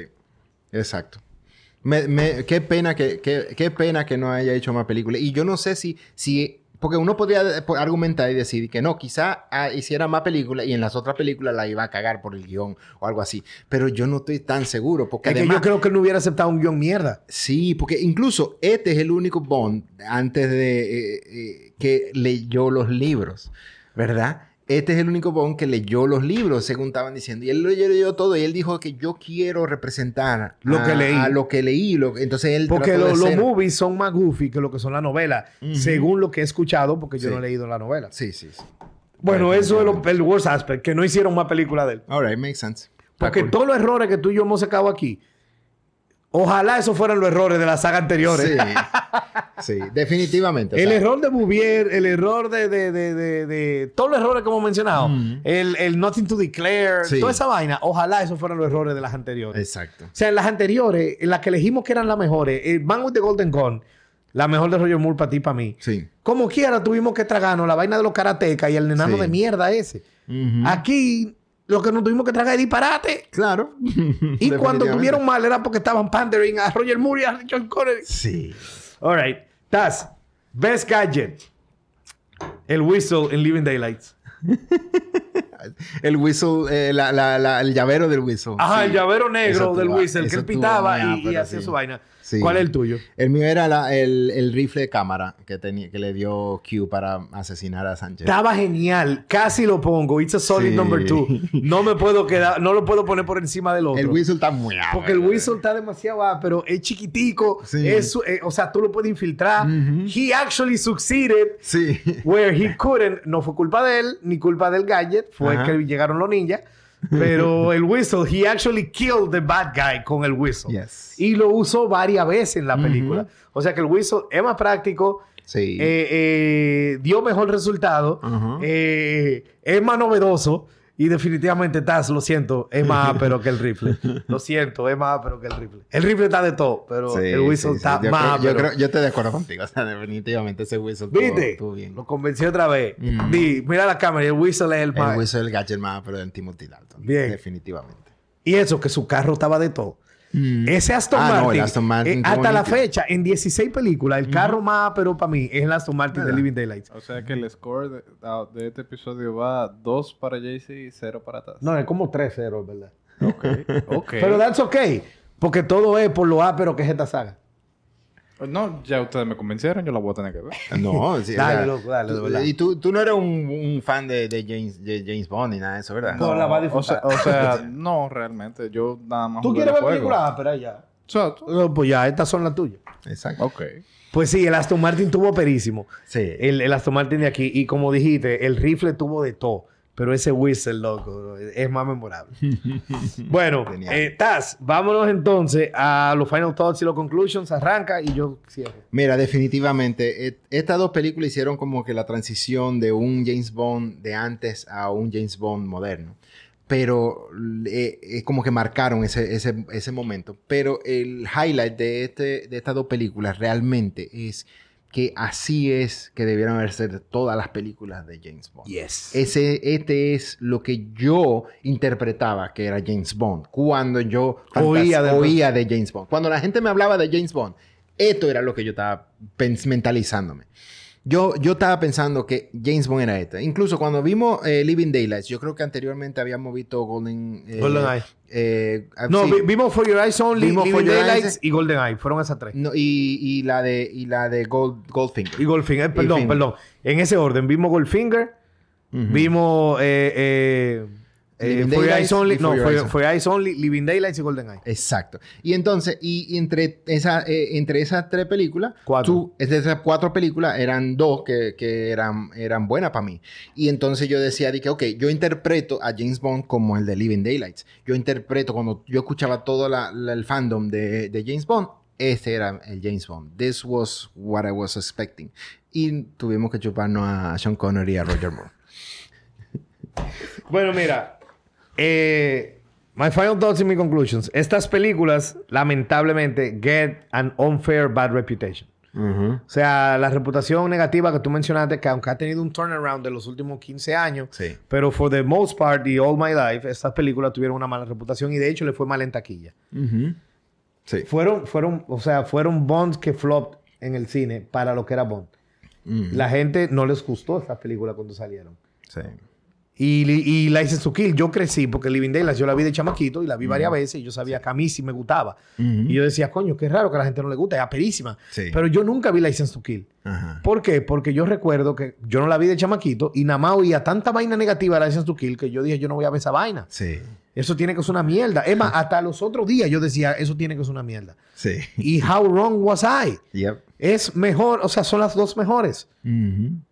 Exacto. Me, me- qué pena que, que- qué pena que no haya hecho más películas. Y yo no sé si, si porque uno podría eh, argumentar y decir que no, quizá ah, hiciera más películas y en las otras películas la iba a cagar por el guion o algo así. Pero yo no estoy tan seguro porque Es que además yo creo que él no hubiera aceptado un guion mierda. Sí, porque incluso este es el único Bond antes de eh, eh, que leyó los libros, ¿verdad? Este es el único Bond que leyó los libros, según estaban diciendo. Y él lo leyó todo y él dijo que yo quiero representar Lo a, que leí. a lo que leí. lo- entonces él Porque lo- los movies son más goofy que lo que son las novelas, según lo que he escuchado, porque yo no he leído la novela. Sí, sí, sí. Bueno, eso es lo- el worst aspect, que no hicieron más películas de él. All right, makes sense. Porque cool. todos los errores que tú y yo hemos sacado aquí, ojalá esos fueran los errores de la saga anteriores. Sí, sí, definitivamente. o El sea, error de Bouvier, el error de, de, de, de, de- todos los errores que hemos mencionado, el, el Nothing to Declare, Sí. toda esa vaina, ojalá esos fueran los errores de las anteriores. Exacto. O sea, en las anteriores, en las que elegimos que eran las mejores, el Man with the Golden Gun, la mejor de Roger Moore para ti y para mí. Sí. Como quiera, tuvimos que tragarnos la vaina de los karatecas y el enano Sí. de mierda ese. Aquí, lo que nos tuvimos que tragar es disparate. Claro. Y cuando tuvieron mal era porque estaban pandering a Roger Moore y a John Connery. Sí. All right. Taz, best gadget. El whistle en Living Daylights. El whistle, eh, la, la, la- el llavero del whistle. Ajá, Sí. el llavero negro del whistle, que él pitaba y, y pero hacía sí. su vaina. Sí. ¿Cuál es el tuyo? El mío era la- el, el rifle de cámara que, tenía, que le dio Q para asesinar a Sánchez. Estaba genial. Casi lo pongo. It's a solid Sí. number two. No me puedo quedar, no lo puedo poner por encima del otro. El whistle está muy Porque el whistle está demasiado pero es chiquitico. Sí. Es, eh, o sea, tú lo puedes infiltrar. He actually succeeded Sí. where he couldn't. No fue culpa de él, ni culpa del gadget. Fue Ajá. que llegaron los ninjas. Pero el whistle, he actually killed the bad guy con el whistle. Yes. Y lo usó varias veces en la película. O sea que el whistle es más práctico. Sí. eh, eh, dio mejor resultado. Eh, es más novedoso. Y definitivamente Taz, lo siento, es más pero que el rifle. Lo siento, es más pero que el rifle. El rifle está de todo, pero Sí, el whistle sí, sí. está Yo más creo- yo, creo- yo estoy de acuerdo contigo. O sea, definitivamente ese whistle estuvo- ¿Viste? bien. Lo convencí otra vez. Mm. Di, mira la cámara y el whistle es el más. El whistle es el gadget más, pero del Timothy Dalton. Bien. Definitivamente. Y eso, que su carro estaba de todo. Ese Aston Ah, no, Martin, el Aston Martin, eh, hasta la fecha, en 16 películas, el carro más pero para mí es el Aston Martin de ¿Verdad? Living Daylights. O sea que el score de, de este episodio va 2 para JC y 0 para Taz. No, es como 3-0, ¿verdad? Ok. ok. Pero that's okay. Porque todo es por lo ápero que es esta saga. No, ya ustedes me convencieron, yo la voy a tener que ver. No, sí, Dale, loco, dale, de tú- verdad. Y tú, tú no eres un, un fan de, de James, de James Bond ni nada de eso, ¿verdad? No, la va a o sea, disfrutar. o sea, no, realmente. Yo nada más. ¿Tú quieres ver películas? Ah, pero ya. Exacto. No, Pues ya, estas son las tuyas. Exacto. Ok. Pues sí, el Aston Martin tuvo perísimo. Sí. El, el Aston Martin de aquí. Y como dijiste, el rifle tuvo de todo. Pero ese whistle, loco, es más memorable. bueno, eh, Taz, vámonos entonces a los final thoughts y los conclusions. Arranca y yo cierro. Mira, definitivamente, et- estas dos películas hicieron como que la transición de un James Bond de antes a un James Bond moderno. Pero eh, eh, como que marcaron ese, ese, ese momento. Pero el highlight de, este, de estas dos películas realmente es que así es que debieron haber sido todas las películas de James Bond. Yes. Ese, este es lo que yo interpretaba que era James Bond. Cuando yo Oía de- oía de James Bond. Cuando la gente me hablaba de James Bond, esto era lo que yo estaba mentalizándome. Yo, yo estaba pensando que James Bond era este. Incluso cuando vimos eh, Living Daylights, yo creo que anteriormente habíamos visto Golden... eh, GoldenEye. Eh, ah, No, sí. vimos For Your Eyes Only, Vimos Living For Your Daylights Eyes. y GoldenEye. Fueron esas tres. No, y, y la de, y la de Gold, Goldfinger. Y Goldfinger. eh, perdón, perdón. En ese orden. Vimos Goldfinger. Vimos... Eh, eh, Daylights Eyes Only. No, Your Eyes Only, Living Daylights y GoldenEye. Exacto. Y entonces, y, y entre, esa, eh, entre esas tres películas, Cuatro. tú- de esas cuatro películas, eran dos que, que eran, eran buenas para mí. Y entonces yo decía, de que, ok, yo interpreto a James Bond como el de Living Daylights. Yo interpreto, cuando yo escuchaba todo la- la- el fandom de, de James Bond, este era el James Bond. This was what I was expecting. Y tuvimos que chuparnos a Sean Connery y a Roger Moore. Bueno, mira. Eh, my final thoughts and my conclusions. Estas películas, lamentablemente, get an unfair bad reputation. O sea, la reputación negativa que tú mencionaste, que aunque ha tenido un turnaround de los últimos 15 años, Sí. pero for the most part y all my life, estas películas tuvieron una mala reputación y de hecho le fue mal en taquilla. Sí. Fueron, fueron, o sea, fueron Bonds que flop en el cine para lo que era Bond. La gente no les gustó estas películas cuando salieron. Sí. Y, y License to Kill, yo crecí porque Living Daylights yo la vi de chamaquito y la vi varias veces y yo sabía que a mí sí me gustaba. Y yo decía, coño, qué raro que a la gente no le gusta, es aperísima. Sí. Pero yo nunca vi License to Kill. ¿Por qué? Porque yo recuerdo que yo no la vi de chamaquito y nada más oía tanta vaina negativa de License to Kill que yo dije, yo no voy a ver esa vaina. Sí. Eso tiene que ser una mierda. Es más, hasta los otros días yo decía, eso tiene que ser una mierda. Sí. Y how wrong was I? Yep. Es mejor, o sea, son las dos mejores.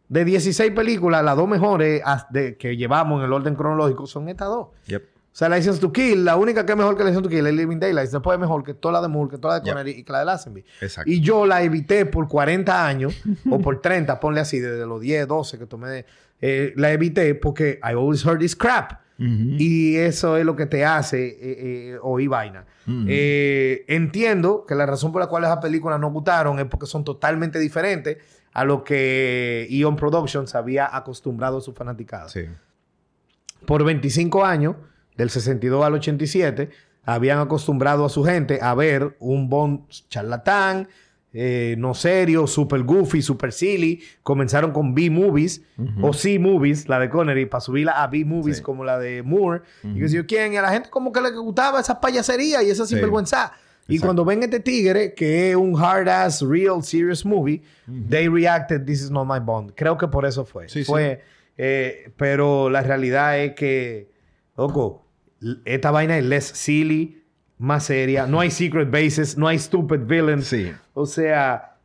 De 16 películas, las dos mejores de- que llevamos en el orden cronológico son estas dos. Yep. O sea, License to Kill, la única que es mejor que License to Kill es Living Daylights. Después es mejor que toda la de Moore, que toda la de Yep. Connery y que la de Lazenby. Exacto. Y yo la evité por 40 años o por 30, ponle así, desde los 10, 12 que tomé. eh, la evité porque I always heard this crap. Y eso es lo que te hace eh, eh, oír vaina. Eh, entiendo que la razón por la cual esas películas no gustaron es porque son totalmente diferentes a lo que Eon Productions había acostumbrado a su fanaticada Sí. por 25 años, del 62 al 87, habían acostumbrado a su gente a ver un Bond charlatán, eh, no serio, super goofy, super silly. Comenzaron con B-movies o C-movies, la de Connery, para subirla a B-movies Sí. como la de Moore. Y que sé yo quién, y a la gente como que le gustaba esa payasería y esa Sí. sinvergüenza. Y Exacto. cuando ven este tigre, que es un hard ass, real, serious movie, they reacted, this is not my Bond. Creo que por eso fue. Sí, sí. eh, pero la realidad es que, loco, esta vaina es less silly, más seria. No hay secret bases, no hay stupid villains. Sí. O sea,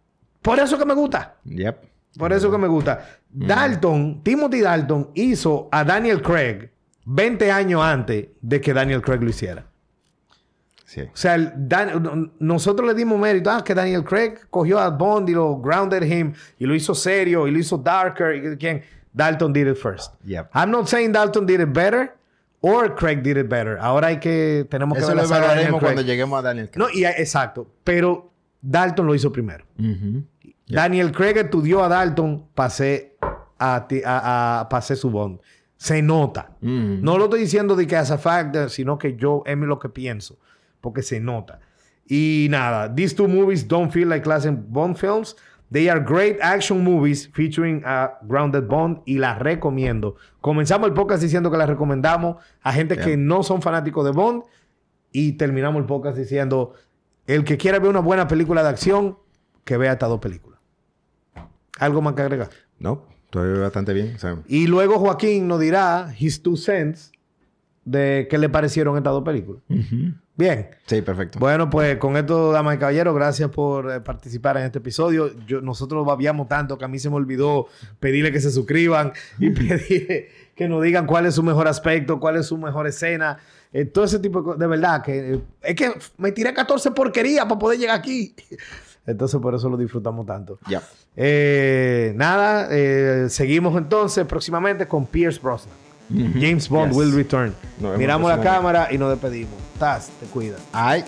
por eso que me gusta. Yep. Por eso que me gusta. Dalton, Timothy Dalton hizo a Daniel Craig 20 años antes de que Daniel Craig lo hiciera. Sí. O sea, Dan- nosotros le dimos mérito ah, que Daniel Craig cogió a Bond y lo grounded him y lo hizo serio y lo hizo darker. Y, ¿quién? Dalton did it first. Yep. I'm not saying Dalton did it better or Craig did it better. Ahora hay que tenemos que Eso ver lo evaluaremos cuando lleguemos a Daniel Craig. No, y exacto, pero Dalton lo hizo primero. Daniel Craig estudió a Dalton hacer, a, a- su Bond. Se nota. Ujú. No lo estoy diciendo de que as a fact, sino que yo es lo que pienso. Porque se nota. Y nada, these two movies don't feel like classic Bond films. They are great action movies featuring a grounded Bond y las recomiendo. Comenzamos el podcast diciendo que las recomendamos a gente que no son fanáticos de Bond y terminamos el podcast diciendo el que quiera ver una buena película de acción, que vea estas dos películas. ¿Algo más que agregar? No, estoy bastante bien. Y luego Joaquín nos dirá his two cents de qué le parecieron estas dos películas. Bien. sí, perfecto. Bueno, pues con esto, damas y caballeros, gracias por eh, participar en este episodio. Yo, nosotros babiamos tanto que a mí se me olvidó pedirle que se suscriban y pedir que nos digan cuál es su mejor aspecto, cuál es su mejor escena. eh, todo ese tipo de cosas. De verdad, que eh, es que me tiré 14 porquerías para poder llegar aquí. Entonces, por eso lo disfrutamos tanto. Ya. Eh, nada, eh, seguimos entonces próximamente con Pierce Brosnan. James Bond Yes. will return. Nos Miramos la cámara y nos despedimos. Taz, te cuida. Ay.